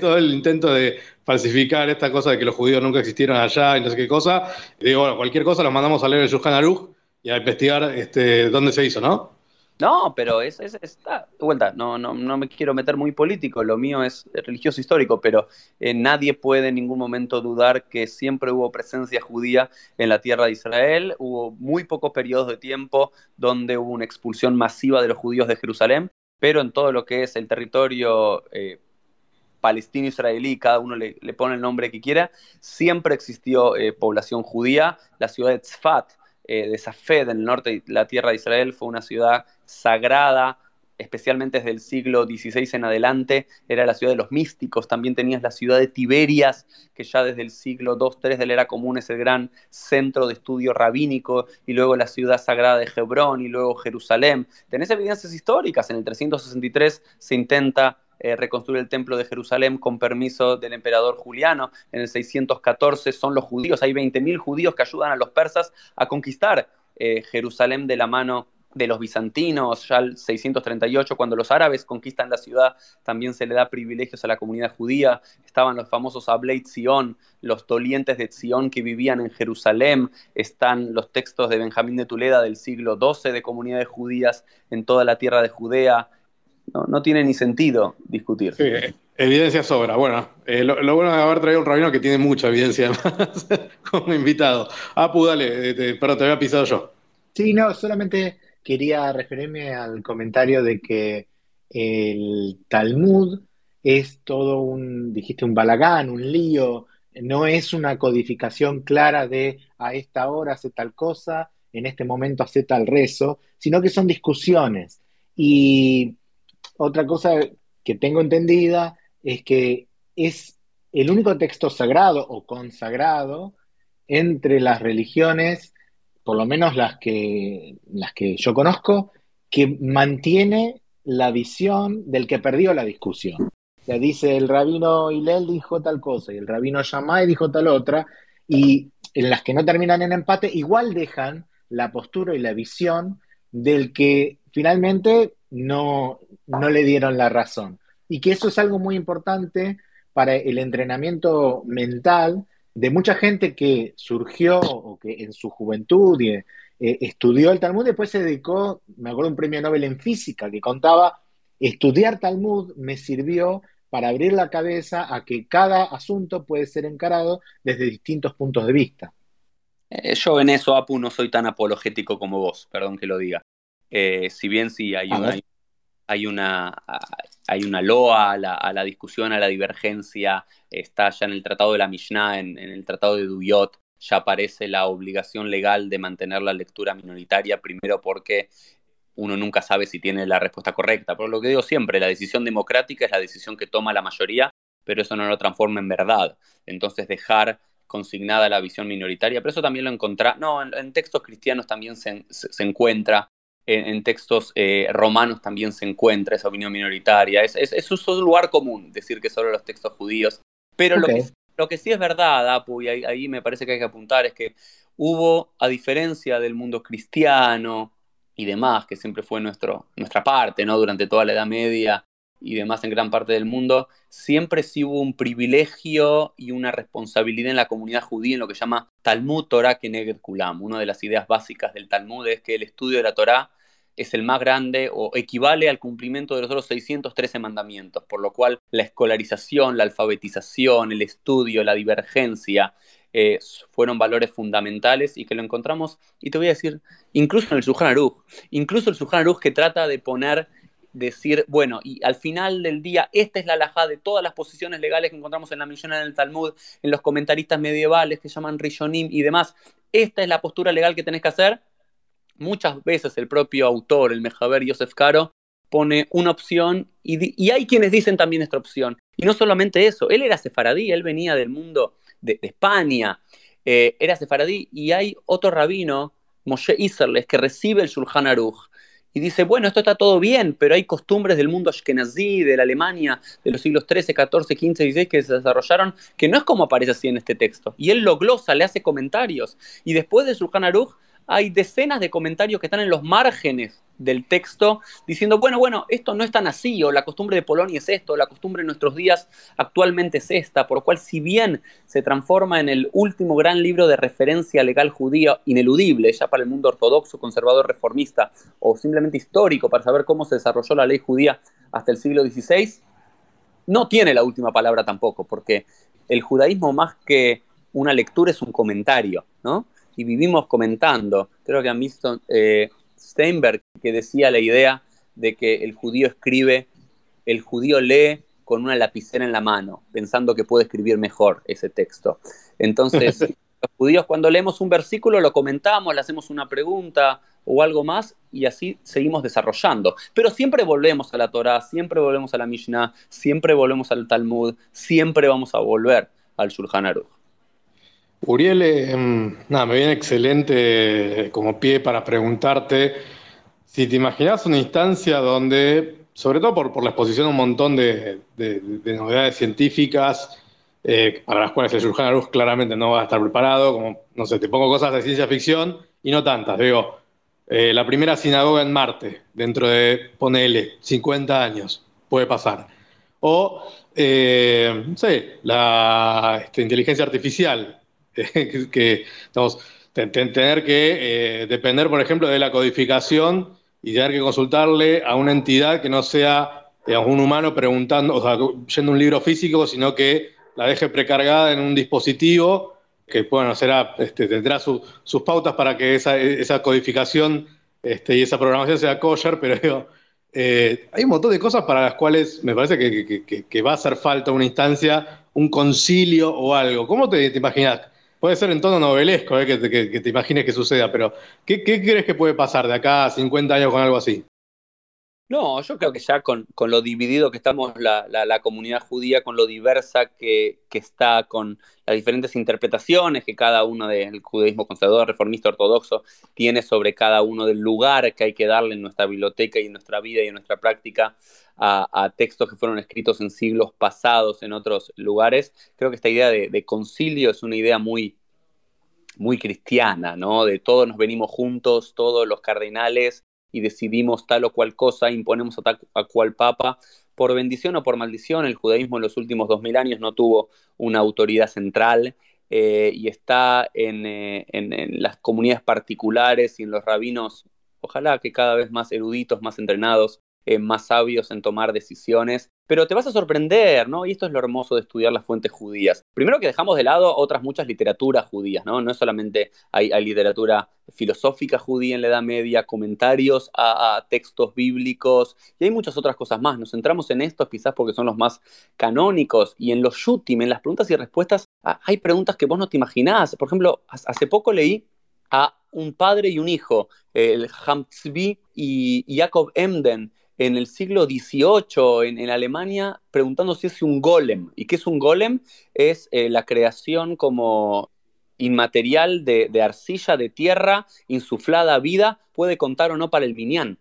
todo el intento de falsificar esta cosa de que los judíos nunca existieron allá y no sé qué cosa. Digo, bueno, cualquier cosa los mandamos a leer el Shulchan Aruch y a investigar este, dónde se hizo, ¿no? No, pero es, está, de vuelta, no, no, no me quiero meter muy político, lo mío es religioso histórico, pero eh, nadie puede en ningún momento dudar que siempre hubo presencia judía en la tierra de Israel, hubo muy pocos periodos de tiempo donde hubo una expulsión masiva de los judíos de Jerusalén, pero en todo lo que es el territorio eh, palestino-israelí, cada uno le, pone el nombre que quiera, siempre existió eh, población judía, la ciudad de Tzfat, eh, de Safed, en el norte la tierra de Israel, fue una ciudad sagrada, especialmente desde el siglo XVI en adelante, era la ciudad de los místicos, también tenías la ciudad de Tiberias, que ya desde el siglo II-III de la era común es el gran centro de estudio rabínico, y luego la ciudad sagrada de Hebrón, y luego Jerusalén. Tenés evidencias históricas, en el 363 se intenta eh, reconstruir el templo de Jerusalén con permiso del emperador Juliano. En el 614 son los judíos, hay 20.000 judíos que ayudan a los persas a conquistar eh, Jerusalén de la mano de los bizantinos, ya el 638, cuando los árabes conquistan la ciudad, también se le da privilegios a la comunidad judía. Estaban los famosos Ableit Zion, los dolientes de Zion que vivían en Jerusalén. Están los textos de Benjamín de Tuleda del siglo XII de comunidades judías en toda la tierra de Judea. No, tiene ni sentido discutir. Sí, evidencia sobra. Bueno, eh, lo, bueno de haber traído un rabino que tiene mucha evidencia además como invitado. Apu, dale, eh, pero te había pisado yo. Sí, no, solamente quería referirme al comentario de que el Talmud es todo un, dijiste, un balagán, un lío, no es una codificación clara de a esta hora hace tal cosa, en este momento hace tal rezo, sino que son discusiones. Y otra cosa que tengo entendida es que es el único texto sagrado o consagrado entre las religiones por lo menos las que, las que yo conozco, que mantiene la visión del que perdió la discusión. O sea, dice el rabino Hillel dijo tal cosa y el rabino Shammai dijo tal otra, y en las que no terminan en empate, igual dejan la postura y la visión del que finalmente no, no le dieron la razón. Y que eso es algo muy importante para el entrenamiento mental de mucha gente que surgió o que en su juventud eh, estudió el Talmud, después se dedicó, me acuerdo un premio Nobel en física que contaba, estudiar Talmud me sirvió para abrir la cabeza a que cada asunto puede ser encarado desde distintos puntos de vista. Eh, yo en eso, Apu, no soy tan apologético como vos, perdón que lo diga. Eh, si bien sí hay una, hay una, hay una loa a la, discusión, a la divergencia, está ya en el Tratado de la Mishnah, en, el Tratado de Duyot, ya aparece la obligación legal de mantener la lectura minoritaria, primero porque uno nunca sabe si tiene la respuesta correcta. Por lo que digo siempre, la decisión democrática es la decisión que toma la mayoría, pero eso no lo transforma en verdad. Entonces dejar consignada la visión minoritaria, pero eso también lo encontrá, no, en, textos cristianos también se, encuentra, en, textos eh, romanos también se encuentra esa opinión minoritaria. Es, es, un lugar común decir que solo los textos judíos. Pero lo, que, lo, que, sí es verdad, Apu, y ahí, me parece que hay que apuntar, es que hubo, a diferencia del mundo cristiano y demás, que siempre fue nuestro, nuestra parte, ¿no? Durante toda la Edad Media y demás en gran parte del mundo, siempre sí hubo un privilegio y una responsabilidad en la comunidad judía en lo que llama Talmud Torah Keneged Kulam. Una de las ideas básicas del Talmud es que el estudio de la Torah es el más grande o equivale al cumplimiento de los otros 613 mandamientos, por lo cual la escolarización, la alfabetización, el estudio, la divergencia, eh, fueron valores fundamentales y que lo encontramos, y te voy a decir, incluso en el Sujan Aruj, incluso el Sujan Aruj que trata de poner, decir, bueno, y al final del día, esta es la alajá de todas las posiciones legales que encontramos en la misión en el Talmud, en los comentaristas medievales que llaman Rishonim y demás, esta es la postura legal que tenés que hacer, muchas veces el propio autor, el Mejaber Yosef Caro, pone una opción y, hay quienes dicen también esta opción. Y no solamente eso, él era sefaradí, él venía del mundo de, España, eh, era sefaradí y hay otro rabino, Moshe Iserles, que recibe el Shulchan Aruch y dice, bueno, esto está todo bien, pero hay costumbres del mundo ashkenazí, de la Alemania, de los siglos XIII, XIV, XV, XVI que se desarrollaron, que no es como aparece así en este texto. Y él lo glosa, le hace comentarios. Y después de Shulchan Aruch hay decenas de comentarios que están en los márgenes del texto diciendo, bueno, bueno, esto no es tan así, o la costumbre de Polonia es esto, la costumbre en nuestros días actualmente es esta, por lo cual si bien se transforma en el último gran libro de referencia legal judía ineludible, ya para el mundo ortodoxo, conservador, reformista, o simplemente histórico para saber cómo se desarrolló la ley judía hasta el siglo XVI, no tiene la última palabra tampoco, porque el judaísmo más que una lectura es un comentario, ¿no? Y vivimos comentando. Creo que han visto eh, Steinberg que decía la idea de que el judío escribe, el judío lee con una lapicera en la mano, pensando que puede escribir mejor ese texto. Entonces, los judíos cuando leemos un versículo lo comentamos, le hacemos una pregunta o algo más y así seguimos desarrollando. Pero siempre volvemos a la Torah, siempre volvemos a la Mishnah, siempre volvemos al Talmud, siempre vamos a volver al Shulchan Aruch. Uriel, em, nada, me viene excelente como pie para preguntarte si te imaginas una instancia donde, sobre todo por, la exposición de un montón de, novedades científicas, eh, para las cuales el Surjan Luz claramente no va a estar preparado, como, no sé, te pongo cosas de ciencia ficción y no tantas, digo, eh, la primera sinagoga en Marte, dentro de, ponele, 50 años, puede pasar. O, eh, no sé, la este, inteligencia artificial, que, tener que depender, por ejemplo, de la codificación y tener que consultarle a una entidad que no sea un humano preguntando, o sea, yendo un libro físico, sino que la deje precargada en un dispositivo que bueno, será, este, tendrá sus pautas para que esa, codificación este, y esa programación sea kosher, pero eh, hay un montón de cosas para las cuales me parece que, va a hacer falta una instancia, un concilio o algo. ¿Cómo te, imaginas? Puede ser en tono novelesco, eh, que, te imagines que suceda, pero ¿qué, ¿qué crees que puede pasar de acá a 50 años con algo así? No, yo creo que ya con, lo dividido que estamos la, comunidad judía, con lo diversa que, está, con las diferentes interpretaciones que cada uno del judaísmo conservador, reformista, ortodoxo tiene sobre cada uno del lugar que hay que darle en nuestra biblioteca y en nuestra vida y en nuestra práctica a, textos que fueron escritos en siglos pasados en otros lugares, creo que esta idea de, de concilio es una idea muy, muy cristiana, ¿no? De todos nos venimos juntos, todos los cardenales y decidimos tal o cual cosa, imponemos a tal a cual papa. Por bendición o por maldición, el judaísmo en los últimos dos mil años no tuvo una autoridad central eh, y está eh, en, las comunidades particulares y en los rabinos, ojalá que cada vez más eruditos, más entrenados, eh, más sabios en tomar decisiones. Pero te vas a sorprender, ¿no? Y esto es lo hermoso de estudiar las fuentes judías. Primero que dejamos de lado otras muchas literaturas judías, ¿no? No es solamente hay, literatura filosófica judía en la Edad Media, comentarios a, textos bíblicos y hay muchas otras cosas más. Nos centramos en estos quizás porque son los más canónicos y en los shutim, en las preguntas y respuestas, ah, hay preguntas que vos no te imaginás. Por ejemplo, hace poco leí a un padre y un hijo, el Hamzvi y Jacob Emden, en el siglo XVIII en, Alemania preguntando si es un golem. ¿Y qué es un golem? Es eh, la creación como inmaterial de, arcilla, de tierra, insuflada vida, puede contar o no para el Minyan.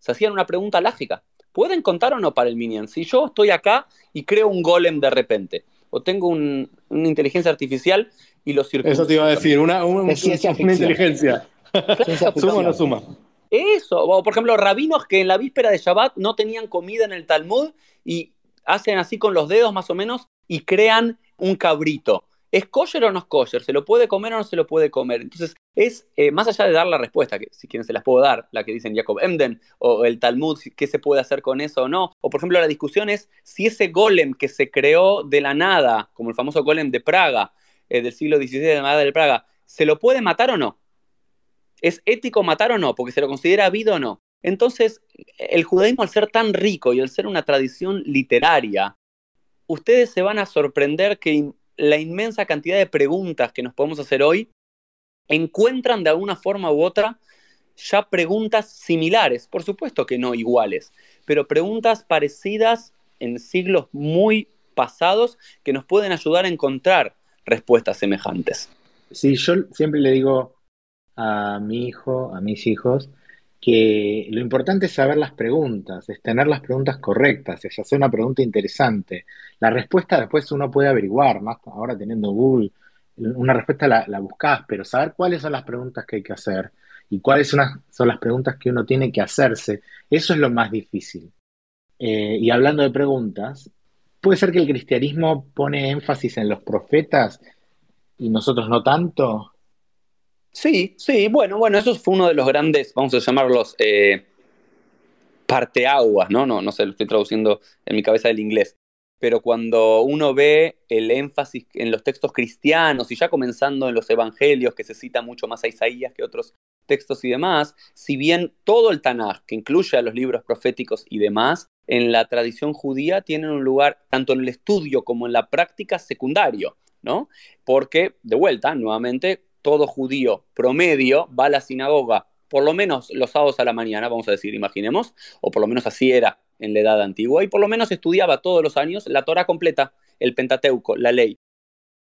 Se hacían una pregunta lógica. ¿Pueden contar o no para el Minyan? Si yo estoy acá y creo un golem de repente, o tengo una inteligencia artificial y lo Eso te iba a decir, una, inteligencia. ¿Suma o no suma? Eso, o por ejemplo, rabinos que en la víspera de Shabbat no tenían comida en el Talmud y hacen así con los dedos más o menos y crean un cabrito. ¿Es kosher o no es kosher? ¿Se lo puede comer o no se lo puede comer? Entonces, es eh, más allá de dar la respuesta, que si quieren se las puedo dar, la que dicen Jacob Emden, o el Talmud, qué se puede hacer con eso o no. O por ejemplo, la discusión es si ese golem que se creó de la nada, como el famoso golem de Praga, eh, del siglo XVI de la nada de Praga, ¿se lo puede matar o no? ¿Es ético matar o no? Porque se lo considera vida o no. Entonces, el judaísmo al ser tan rico y al ser una tradición literaria, ustedes se van a sorprender que la inmensa cantidad de preguntas que nos podemos hacer hoy encuentran de alguna forma u otra ya preguntas similares, por supuesto que no iguales, pero preguntas parecidas en siglos muy pasados que nos pueden ayudar a encontrar respuestas semejantes. Sí, yo siempre le digo a mi hijo, a mis hijos, que lo importante es saber las preguntas, es tener las preguntas correctas, es hacer una pregunta interesante. La respuesta después uno puede averiguar, más ahora teniendo Google, una respuesta la, buscas, pero saber cuáles son las preguntas que hay que hacer y cuáles son las, son las preguntas que uno tiene que hacerse, eso es lo más difícil. Eh, y hablando de preguntas, puede ser que el cristianismo pone énfasis en los profetas y nosotros no tanto. Sí, sí, bueno, bueno, eso fue uno de los grandes, vamos a llamarlos eh, parteaguas, ¿no? ¿no? No sé, lo estoy traduciendo en mi cabeza del inglés. Pero cuando uno ve el énfasis en los textos cristianos y ya comenzando en los evangelios, que se cita mucho más a Isaías que otros textos y demás, si bien todo el Tanaj, que incluye a los libros proféticos y demás, en la tradición judía tienen un lugar tanto en el estudio como en la práctica secundario, ¿no? Porque, de vuelta, nuevamente, todo judío promedio va a la sinagoga por lo menos los sábados a la mañana, vamos a decir, imaginemos, o por lo menos así era en la edad antigua, y por lo menos estudiaba todos los años la Torah completa, el Pentateuco, la ley.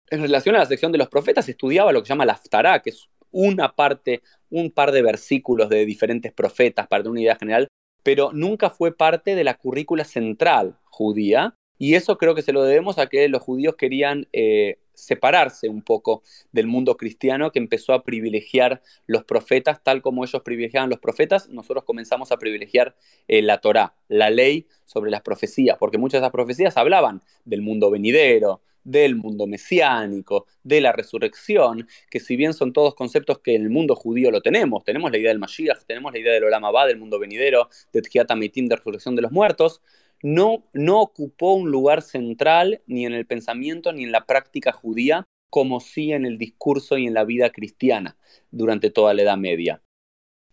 En relación a la sección de los profetas, estudiaba lo que se llama la Aftará, que es una parte, un par de versículos de diferentes profetas para tener una idea general, pero nunca fue parte de la currícula central judía, y eso creo que se lo debemos a que los judíos querían eh, separarse un poco del mundo cristiano que empezó a privilegiar los profetas, tal como ellos privilegiaban los profetas, nosotros comenzamos a privilegiar eh, la Torá, la ley sobre las profecías, porque muchas de esas profecías hablaban del mundo venidero, del mundo mesiánico, de la resurrección, que si bien son todos conceptos que en el mundo judío lo tenemos, tenemos la idea del Mashiach, tenemos la idea del Olam Abba, del mundo venidero, de Tchiat Amitim, de resurrección de los muertos, no, no ocupó un lugar central ni en el pensamiento ni en la práctica judía, como sí en el discurso y en la vida cristiana durante toda la Edad Media.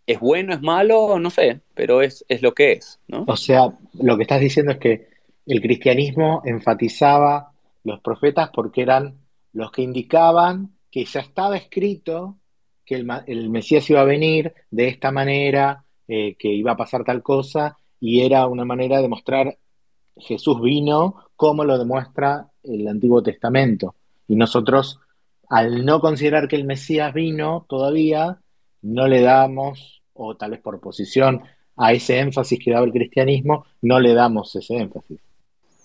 ¿Es bueno, es malo? No sé, pero es, es lo que es. ¿no? O sea, lo que estás diciendo es que el cristianismo enfatizaba los profetas porque eran los que indicaban que ya estaba escrito que el, Mesías iba a venir de esta manera, eh, que iba a pasar tal cosa, y era una manera de mostrar Jesús vino como lo demuestra el Antiguo Testamento. Y nosotros, al no considerar que el Mesías vino todavía, no le damos, o tal vez por oposición a ese énfasis que daba el cristianismo, no le damos ese énfasis.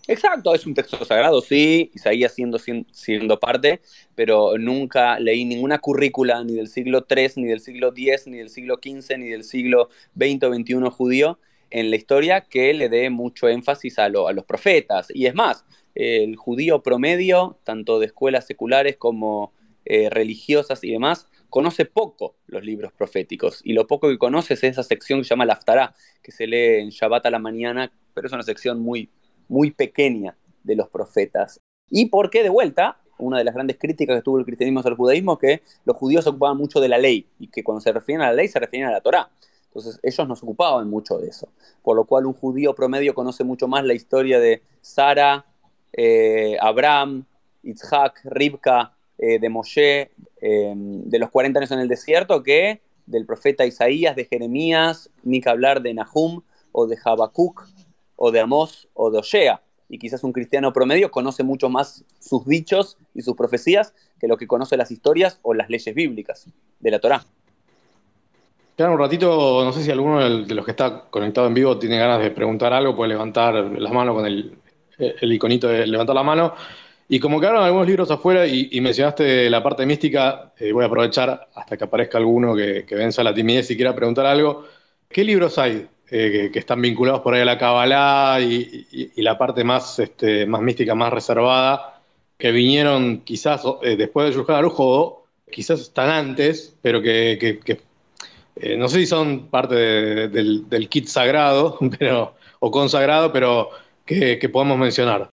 Exacto, es un texto sagrado, sí, seguía siendo, siendo parte, pero nunca leí ninguna currícula ni del siglo III, ni del siglo X, ni del siglo XV, ni del siglo XX o XXI judío en la historia que le dé mucho énfasis a, los profetas. Y es más, el judío promedio, tanto de escuelas seculares como eh, religiosas y demás, conoce poco los libros proféticos. Y lo poco que conoce es esa sección que se llama la que se lee en Shabbat a la mañana, pero es una sección muy muy pequeña de los profetas. Y porque, de vuelta, una de las grandes críticas que tuvo el cristianismo al judaísmo es que los judíos se ocupaban mucho de la ley y que cuando se refieren a la ley se refieren a la Torá. Entonces ellos no se ocupaban mucho de eso. Por lo cual un judío promedio conoce mucho más la historia de Sara, eh, Abraham, Isaac, Ribka, eh, de Moshe, eh, de los 40 años en el desierto, que del profeta Isaías, de Jeremías, ni que hablar de Nahum o de Habacuc, o de Amós o de Osea. Y quizás un cristiano promedio conoce mucho más sus dichos y sus profecías que lo que conoce las historias o las leyes bíblicas de la Torá. Quedan un ratito, no sé si alguno de los que está conectado en vivo tiene ganas de preguntar algo, puede levantar las manos con el, iconito de levantar la mano. Y como quedaron algunos libros afuera y, mencionaste la parte mística, eh, voy a aprovechar hasta que aparezca alguno que, que venza la timidez y quiera preguntar algo. ¿Qué libros hay eh, que, están vinculados por ahí a la Kabbalah y, la parte más, este, más mística, más reservada, que vinieron quizás eh, después de Shulchan Aruch o quizás están antes, pero que, eh, no sé si son parte del, kit sagrado pero, o consagrado, pero que, podemos mencionar.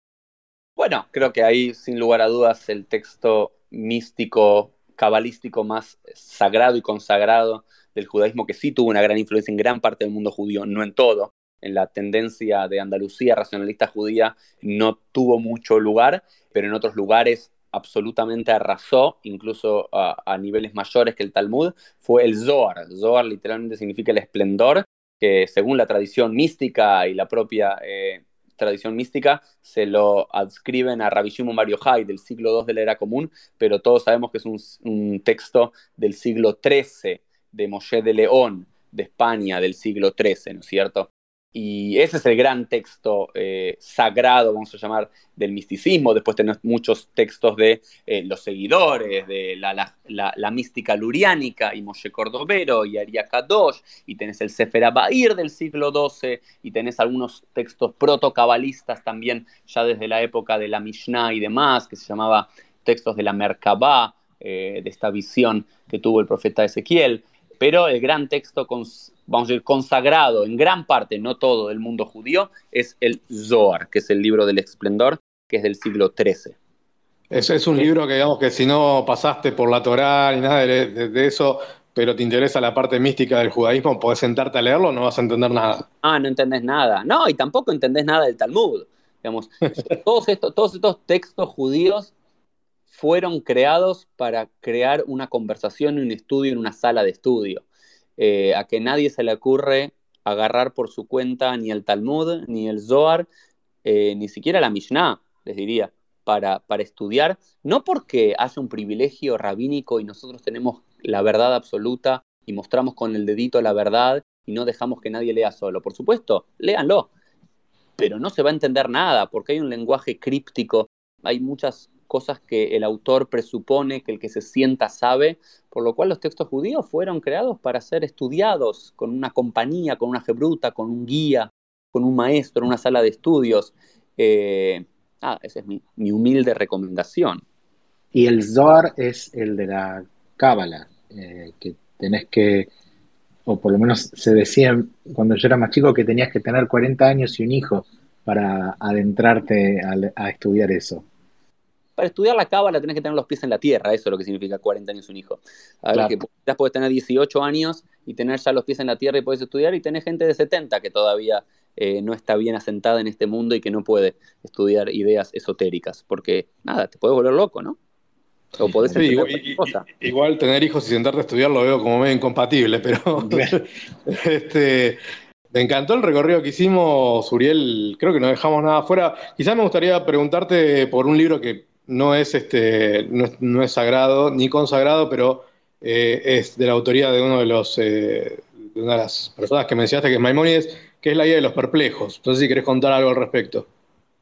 Bueno, creo que ahí sin lugar a dudas el texto místico, cabalístico más sagrado y consagrado del judaísmo que sí tuvo una gran influencia en gran parte del mundo judío, no en todo. En la tendencia de Andalucía racionalista judía no tuvo mucho lugar, pero en otros lugares absolutamente arrasó, incluso a, niveles mayores que el Talmud, fue el Zohar. Zohar literalmente significa el esplendor, que según la tradición mística y la propia eh, tradición mística se lo adscriben a Rabbi Shimon Bar del siglo II de la era común, pero todos sabemos que es un, un texto del siglo XIII de Moshe de León, de España, del siglo XIII, ¿no es cierto? Y ese es el gran texto eh, sagrado, vamos a llamar, del misticismo. Después tenés muchos textos de eh, los seguidores, de la, mística luriánica, y Moshe Cordovero, y Aria Kadosh, y tenés el Sefer Abair del siglo XII, y tenés algunos textos protocabalistas también, ya desde la época de la Mishnah y demás, que se llamaba textos de la Merkabah, eh, de esta visión que tuvo el profeta Ezequiel pero el gran texto, vamos a decir, consagrado en gran parte, no todo, del mundo judío, es el Zohar, que es el libro del esplendor, que es del siglo XIII. Ese es un libro que, digamos, que si no pasaste por la Torá ni nada de, eso, pero te interesa la parte mística del judaísmo, podés sentarte a leerlo, no vas a entender nada. Ah, no entendés nada. No, y tampoco entendés nada del Talmud. Digamos, todos, estos, todos estos textos judíos fueron creados para crear una conversación un estudio en una sala de estudio. Eh, a que nadie se le ocurre agarrar por su cuenta ni el Talmud, ni el Zohar, eh, ni siquiera la Mishnah, les diría, para, para estudiar, no porque haya un privilegio rabínico y nosotros tenemos la verdad absoluta y mostramos con el dedito la verdad y no dejamos que nadie lea solo. Por supuesto, léanlo, pero no se va a entender nada porque hay un lenguaje críptico, hay muchas cosas que el autor presupone que el que se sienta sabe, por lo cual los textos judíos fueron creados para ser estudiados con una compañía, con una jebruta, con un guía, con un maestro, en una sala de estudios. Eh, ah, esa es mi, humilde recomendación. Y el Zohar es el de la Cábala, eh, que tenés que, o por lo menos se decía cuando yo era más chico, que tenías que tener 40 años y un hijo para adentrarte a, estudiar eso? Para estudiar la cábala tenés que tener los pies en la tierra, eso es lo que significa 40 años un hijo. A ver, que quizás puedes tener 18 años y tener ya los pies en la tierra y puedes estudiar, y tenés gente de 70 que todavía eh, no está bien asentada en este mundo y que no puede estudiar ideas esotéricas, porque nada, te puedes volver loco, ¿no? O podés sí, igual, igual, tener hijos y sentarte a estudiar lo veo como medio incompatible, pero este, me encantó el recorrido que hicimos, Uriel. Creo que no dejamos nada afuera. Quizás me gustaría preguntarte por un libro que no es, este, no es, sagrado ni consagrado, pero eh, es de la autoría de uno de los eh, de una de las personas que mencionaste, que es Maimónides, que es la guía de los perplejos. Entonces, si querés contar algo al respecto.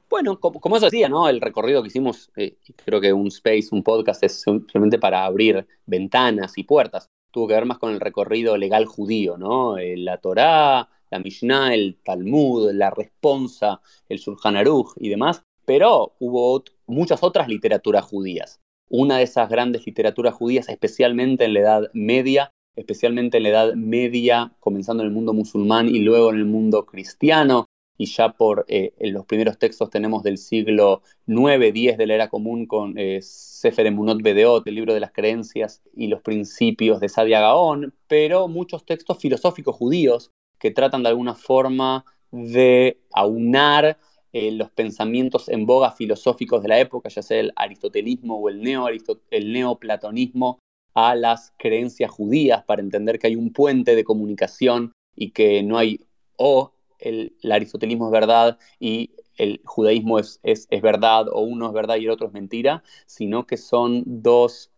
Bueno, como, como decía, ¿no? El recorrido que hicimos, eh, creo que un space, un podcast, es simplemente para abrir ventanas y puertas. Tuvo que ver más con el recorrido legal judío, ¿no? la Torá, la Mishnah, el Talmud, la Responsa, el Shulchan Aruch y demás, pero hubo muchas otras literaturas judías. Una de esas grandes literaturas judías, especialmente en la Edad Media, especialmente en la Edad Media, comenzando en el mundo musulmán y luego en el mundo cristiano, y ya por eh, en los primeros textos tenemos del siglo 9, 10 de la era común con eh, Sefer Emunot Bedeot, el libro de las creencias y los principios de Sadia Gaón, pero muchos textos filosóficos judíos que tratan de alguna forma de aunar eh, los pensamientos en boga filosóficos de la época, ya sea el aristotelismo o el, neo el neoplatonismo, a las creencias judías para entender que hay un puente de comunicación y que no hay o el, aristotelismo es verdad y el judaísmo es, es, verdad o uno es verdad y el otro es mentira, sino que son dos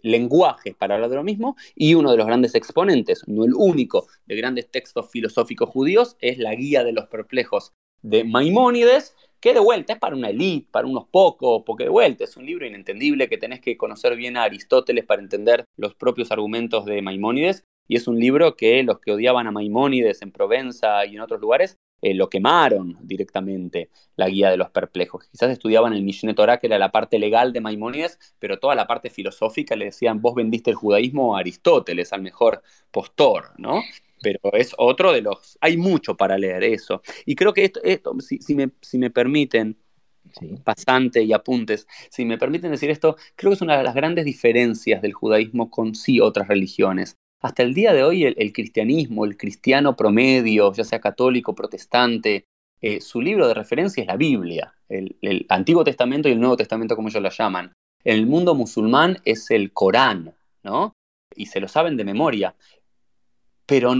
lenguajes para hablar de lo mismo, y uno de los grandes exponentes, no el único, de grandes textos filosóficos judíos es la Guía de los Perplejos de Maimónides, que de vuelta es para una élite, para unos pocos, porque de vuelta es un libro inentendible que tenés que conocer bien a Aristóteles para entender los propios argumentos de Maimónides, y es un libro que los que odiaban a Maimónides en Provenza y en otros lugares eh, lo quemaron directamente, la guía de los perplejos. Quizás estudiaban el Mishneh Torah, que era la parte legal de Maimónides, pero toda la parte filosófica le decían, vos vendiste el judaísmo a Aristóteles, al mejor postor, ¿no? Pero es otro de los... Hay mucho para leer eso. Y creo que esto, esto si, me, si me permiten, pasante y apuntes. Si me permiten decir esto, creo que es una de las grandes diferencias del judaísmo con sí otras religiones. Hasta el día de hoy el, cristianismo, el cristiano promedio, ya sea católico, protestante, eh, su libro de referencia es la Biblia, el, Antiguo Testamento y el Nuevo Testamento como ellos lo llaman. En el mundo musulmán es el Corán, ¿no? Y se lo saben de memoria. Pero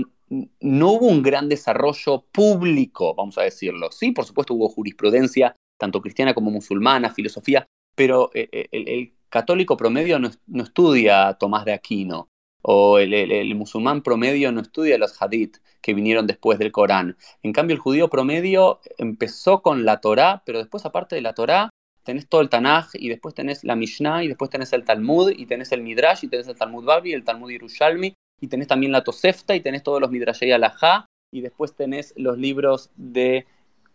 no hubo un gran desarrollo público, vamos a decirlo. Sí, por supuesto hubo jurisprudencia, tanto cristiana como musulmana, filosofía, pero eh, eh, el, católico promedio no, estudia Tomás de Aquino, o el, musulmán promedio no estudia los hadith que vinieron después del Corán. En cambio, el judío promedio empezó con la Torá, pero después, aparte de la Torá, tenés todo el Tanaj, y después tenés la Mishnah, y después tenés el Talmud, y tenés el Midrash, y tenés el Talmud Babi, el Talmud Yerushalmi, y tenés también la Tosefta, y tenés todos los Midrashei Alajá, y después tenés los libros de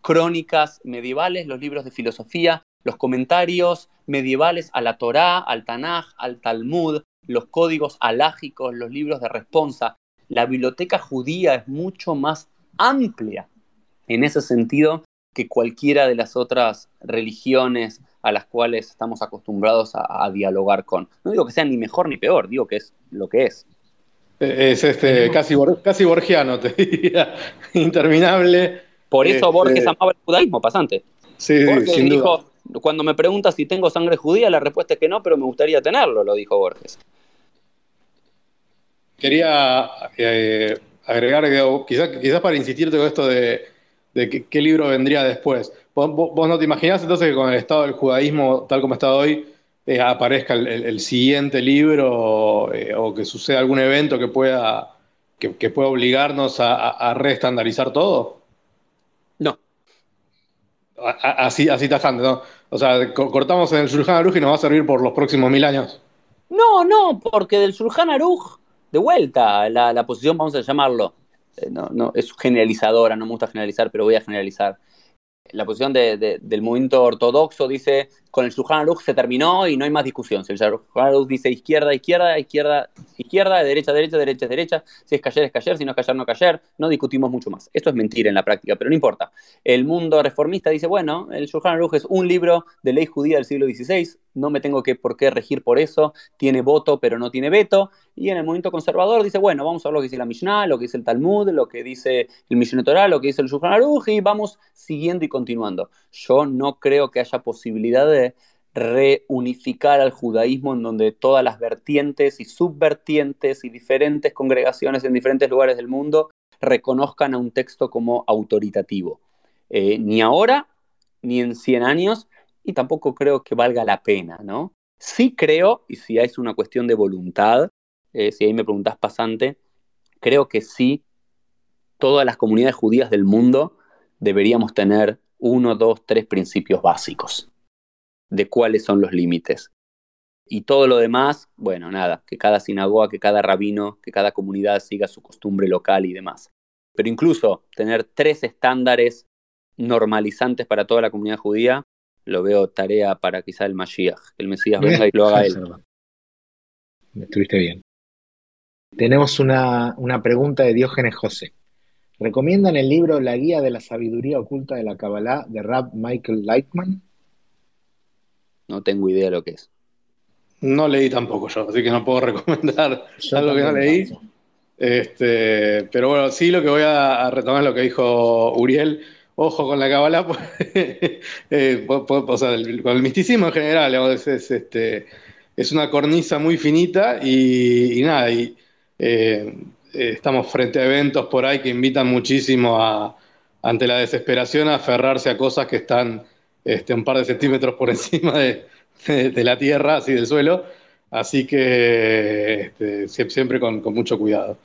crónicas medievales, los libros de filosofía, los comentarios medievales a la Torá, al Tanaj, al Talmud, los códigos alágicos, los libros de responsa. La biblioteca judía es mucho más amplia en ese sentido que cualquiera de las otras religiones a las cuales estamos acostumbrados a, dialogar con. No digo que sea ni mejor ni peor, digo que es lo que es. Es este, casi, casi borgiano, te diría, interminable. Por eso Borges este, amaba el judaísmo, pasante. Sí, sin dijo, cuando me preguntas si tengo sangre judía, la respuesta es que no, pero me gustaría tenerlo, lo dijo Borges. Quería eh, agregar, quizás quizás para insistirte con esto de, qué, libro vendría después. ¿Vos, no te imaginás entonces que con el estado del judaísmo tal como está hoy eh, aparezca el, siguiente libro eh, o que suceda algún evento que pueda, que, pueda obligarnos a, a reestandarizar todo? No. Así, así tajante, ¿no? O sea, cortamos en el Shulchan Aruj y nos va a servir por los próximos mil años. No, no, porque del Shulchan Aruj, de vuelta, la, la posición, vamos a llamarlo, eh, no, no, es generalizadora, no me gusta generalizar, pero voy a generalizar la posición del movimiento ortodoxo dice con el Shulchan Aruch se terminó y no hay más discusión. Si el Shulchan Aruch dice izquierda, izquierda, izquierda, izquierda, derecha, derecha, derecha, derecha, si es cayer, es cayer, si no es cayer, no cayer, no discutimos mucho más. Esto es mentira en la práctica, pero no importa. El mundo reformista dice, bueno, el Shulchan Aruch es un libro de ley judía del siglo XVI, no me tengo que por qué regir por eso, tiene voto pero no tiene veto. Y en el movimiento conservador dice, bueno, vamos a ver lo que dice la Mishnah, lo que dice el Talmud, lo que dice el Mishneh Torah, lo que dice el Shulchan Aruch y vamos siguiendo y continuando. Yo no creo que haya posibilidad de reunificar al judaísmo en donde todas las vertientes y subvertientes y diferentes congregaciones en diferentes lugares del mundo reconozcan a un texto como autoritativo. Eh, ni ahora, ni en 100 años, y tampoco creo que valga la pena, ¿no? Sí creo, y si es una cuestión de voluntad, eh, si ahí me preguntas pasante, creo que sí, todas las comunidades judías del mundo deberíamos tener uno, dos, tres principios básicos de cuáles son los límites. Y todo lo demás, bueno, nada, que cada sinagoga, que cada rabino, que cada comunidad siga su costumbre local y demás. Pero incluso tener tres estándares normalizantes para toda la comunidad judía, lo veo tarea para quizá el Mashiach, el Mesías venga y lo haga él. Estuviste bien. Tenemos una, una pregunta de Diógenes José. ¿Recomiendan el libro La Guía de la Sabiduría Oculta de la Kabbalah de Rab Michael Lightman? No tengo idea de lo que es. No leí tampoco yo, así que no puedo recomendar algo que no leí. Este, pero bueno, sí lo que voy a, retomar es lo que dijo Uriel. Ojo con la Kabbalah, pues, eh, con el misticismo en general, es, este, es una cornisa muy finita y, nada, y, eh, estamos frente a eventos por ahí que invitan muchísimo a, ante la desesperación a aferrarse a cosas que están este, un par de centímetros por encima de, la tierra, así del suelo. Así que este, siempre con, mucho cuidado.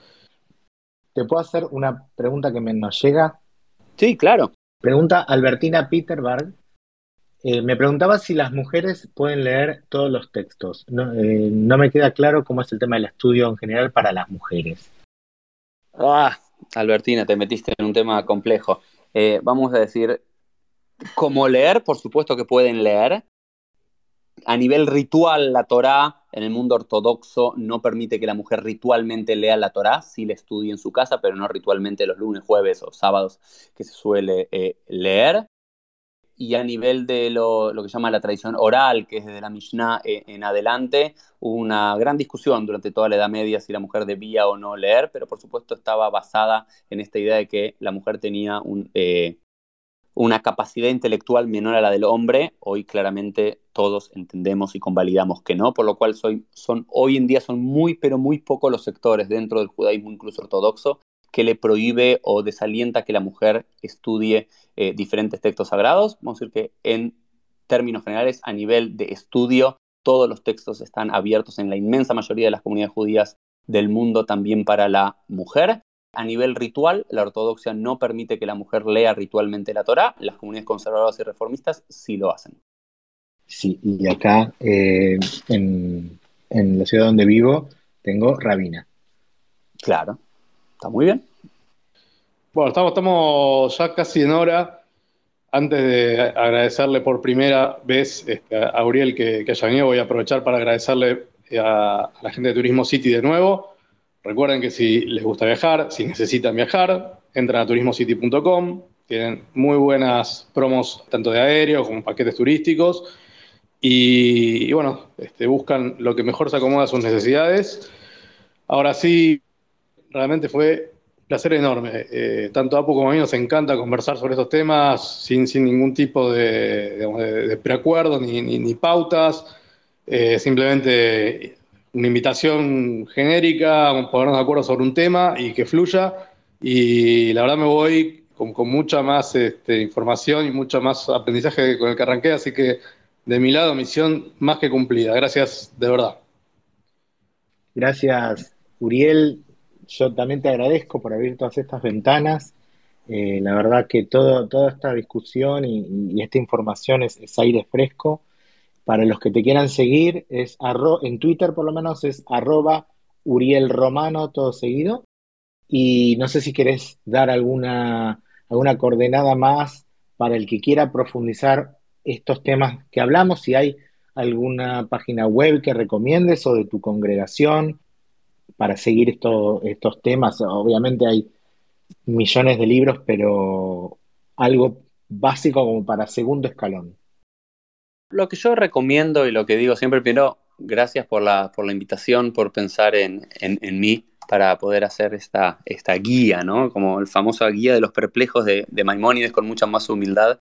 ¿Te puedo hacer una pregunta que me nos llega? Sí, claro. Pregunta Albertina Peterberg. Eh, me preguntaba si las mujeres pueden leer todos los textos. No, eh, no, me queda claro cómo es el tema del estudio en general para las mujeres. Ah, Albertina, te metiste en un tema complejo. Eh, vamos a decir, como leer, por supuesto que pueden leer. A nivel ritual, la Torá en el mundo ortodoxo no permite que la mujer ritualmente lea la Torá, sí la estudie en su casa, pero no ritualmente los lunes, jueves o sábados que se suele eh, leer. Y a nivel de lo, que se llama la tradición oral, que es desde la Mishnah eh, en adelante, hubo una gran discusión durante toda la Edad Media si la mujer debía o no leer, pero por supuesto estaba basada en esta idea de que la mujer tenía un, eh, una capacidad intelectual menor a la del hombre, hoy claramente todos entendemos y convalidamos que no, por lo cual son, hoy en día son muy, pero muy pocos los sectores dentro del judaísmo, incluso ortodoxo, que le prohíbe o desalienta que la mujer estudie eh, diferentes textos sagrados. Vamos a decir que en términos generales, a nivel de estudio, todos los textos están abiertos en la inmensa mayoría de las comunidades judías del mundo también para la mujer. A nivel ritual, la ortodoxia no permite que la mujer lea ritualmente la Torá, las comunidades conservadoras y reformistas sí lo hacen. Sí, y acá eh, en, la ciudad donde vivo tengo Rabina. Claro, está muy bien. Bueno, estamos, estamos ya casi en hora. Antes de agradecerle por primera vez este, a Uriel que, haya venido, voy a aprovechar para agradecerle a, a la gente de Turismo City de nuevo Recuerden que si les gusta viajar, si necesitan viajar, entran a turismocity.com, tienen muy buenas promos tanto de aéreo como paquetes turísticos y, bueno, este, buscan lo que mejor se acomoda a sus necesidades. Ahora sí, realmente fue un placer enorme. Eh, tanto a Apu como a mí nos encanta conversar sobre estos temas sin, sin ningún tipo de, preacuerdo ni, pautas. Eh, simplemente una invitación genérica, ponernos de acuerdo sobre un tema y que fluya. Y la verdad me voy con, mucha más este, información y mucho más aprendizaje con el que arranqué, así que de mi lado, misión más que cumplida. Gracias, de verdad. Gracias, Uriel. Yo también te agradezco por abrir todas estas ventanas Eh, la verdad que todo, toda esta discusión y, esta información es, aire fresco. Para los que te quieran seguir, es en Twitter por lo menos es arroba Uriel Romano, todo seguido. Y no sé si querés dar alguna, alguna coordenada más para el que quiera profundizar estos temas que hablamos, si hay alguna página web que recomiendes o de tu congregación para seguir estos temas. Obviamente hay millones de libros, pero algo básico como para segundo escalón. Lo que yo recomiendo y lo que digo siempre, primero, gracias por la, por la invitación, por pensar en, mí para poder hacer esta, esta guía, ¿no? Como el famoso guía de los perplejos de, de Maimónides con mucha más humildad,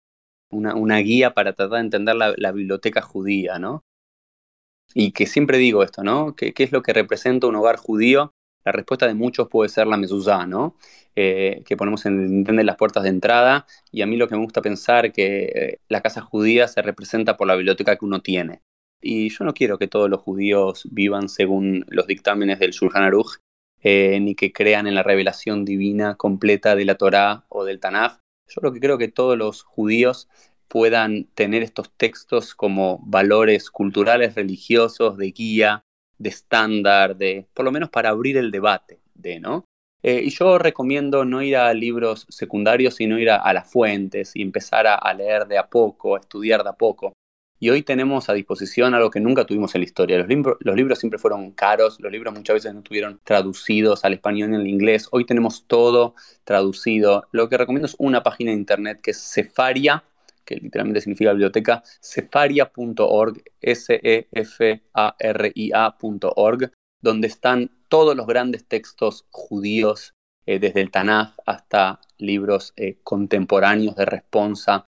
una, guía para tratar de entender la, biblioteca judía, ¿no? Y que siempre digo esto, ¿no? ¿Qué, es lo que representa un hogar judío? La respuesta de muchos puede ser la mezuzá, ¿no? Eh, que ponemos en, las puertas de entrada. Y a mí lo que me gusta pensar que eh, la casa judía se representa por la biblioteca que uno tiene. Y yo no quiero que todos los judíos vivan según los dictámenes del Shulchan Aruch, eh, ni que crean en la revelación divina completa de la Torá o del Tanaj. Yo lo que creo que todos los judíos puedan tener estos textos como valores culturales, religiosos, de guía, de estándar, de por lo menos para abrir el debate, de, ¿no? Eh, y yo recomiendo no ir a libros secundarios, sino ir a, las fuentes y empezar a, leer de a poco, a estudiar de a poco. Y hoy tenemos a disposición algo que nunca tuvimos en la historia. Los, los libros siempre fueron caros, los libros muchas veces no estuvieron traducidos al español y al inglés. Hoy tenemos todo traducido. Lo que recomiendo es una página de internet que es Cefaria, que literalmente significa biblioteca, cefaria.org, S-E-F-A-R-I-A.org, donde están todos los grandes textos judíos, eh, desde el Tanaj hasta libros eh, contemporáneos de responsa,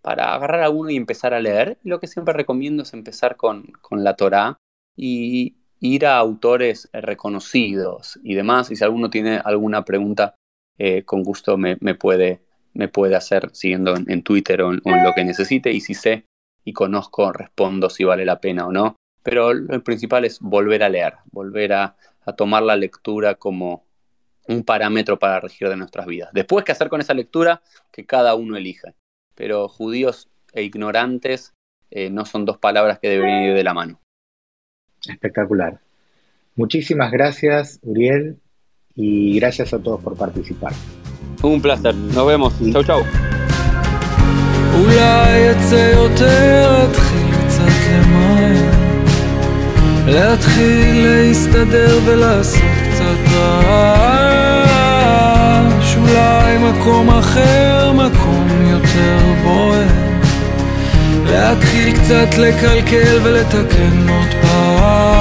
para agarrar a uno y empezar a leer. lo que siempre recomiendo es empezar con, la Torá y ir a autores reconocidos y demás. Y si alguno tiene alguna pregunta, eh, con gusto me, puede, me puede hacer siguiendo en, Twitter o en, lo que necesite. Y si sé y conozco, respondo si vale la pena o no. Pero lo principal es volver a leer, volver a, tomar la lectura como un parámetro para regir de nuestras vidas. Después, ¿qué hacer con esa lectura? Que cada uno elija pero judíos e ignorantes eh, no son dos palabras que deberían ir de la mano. Espectacular. Muchísimas gracias, Uriel, y gracias a todos por participar. Un placer, nos vemos, chau chau. אולי אצא יותר, אתחיל קצת למהר להתחיל להסתדר ולעשות קצת רעש. אולי מקום אחר, מקום יותר בוער. להתחיל קצת לקלקל ולתקן עוד פעם.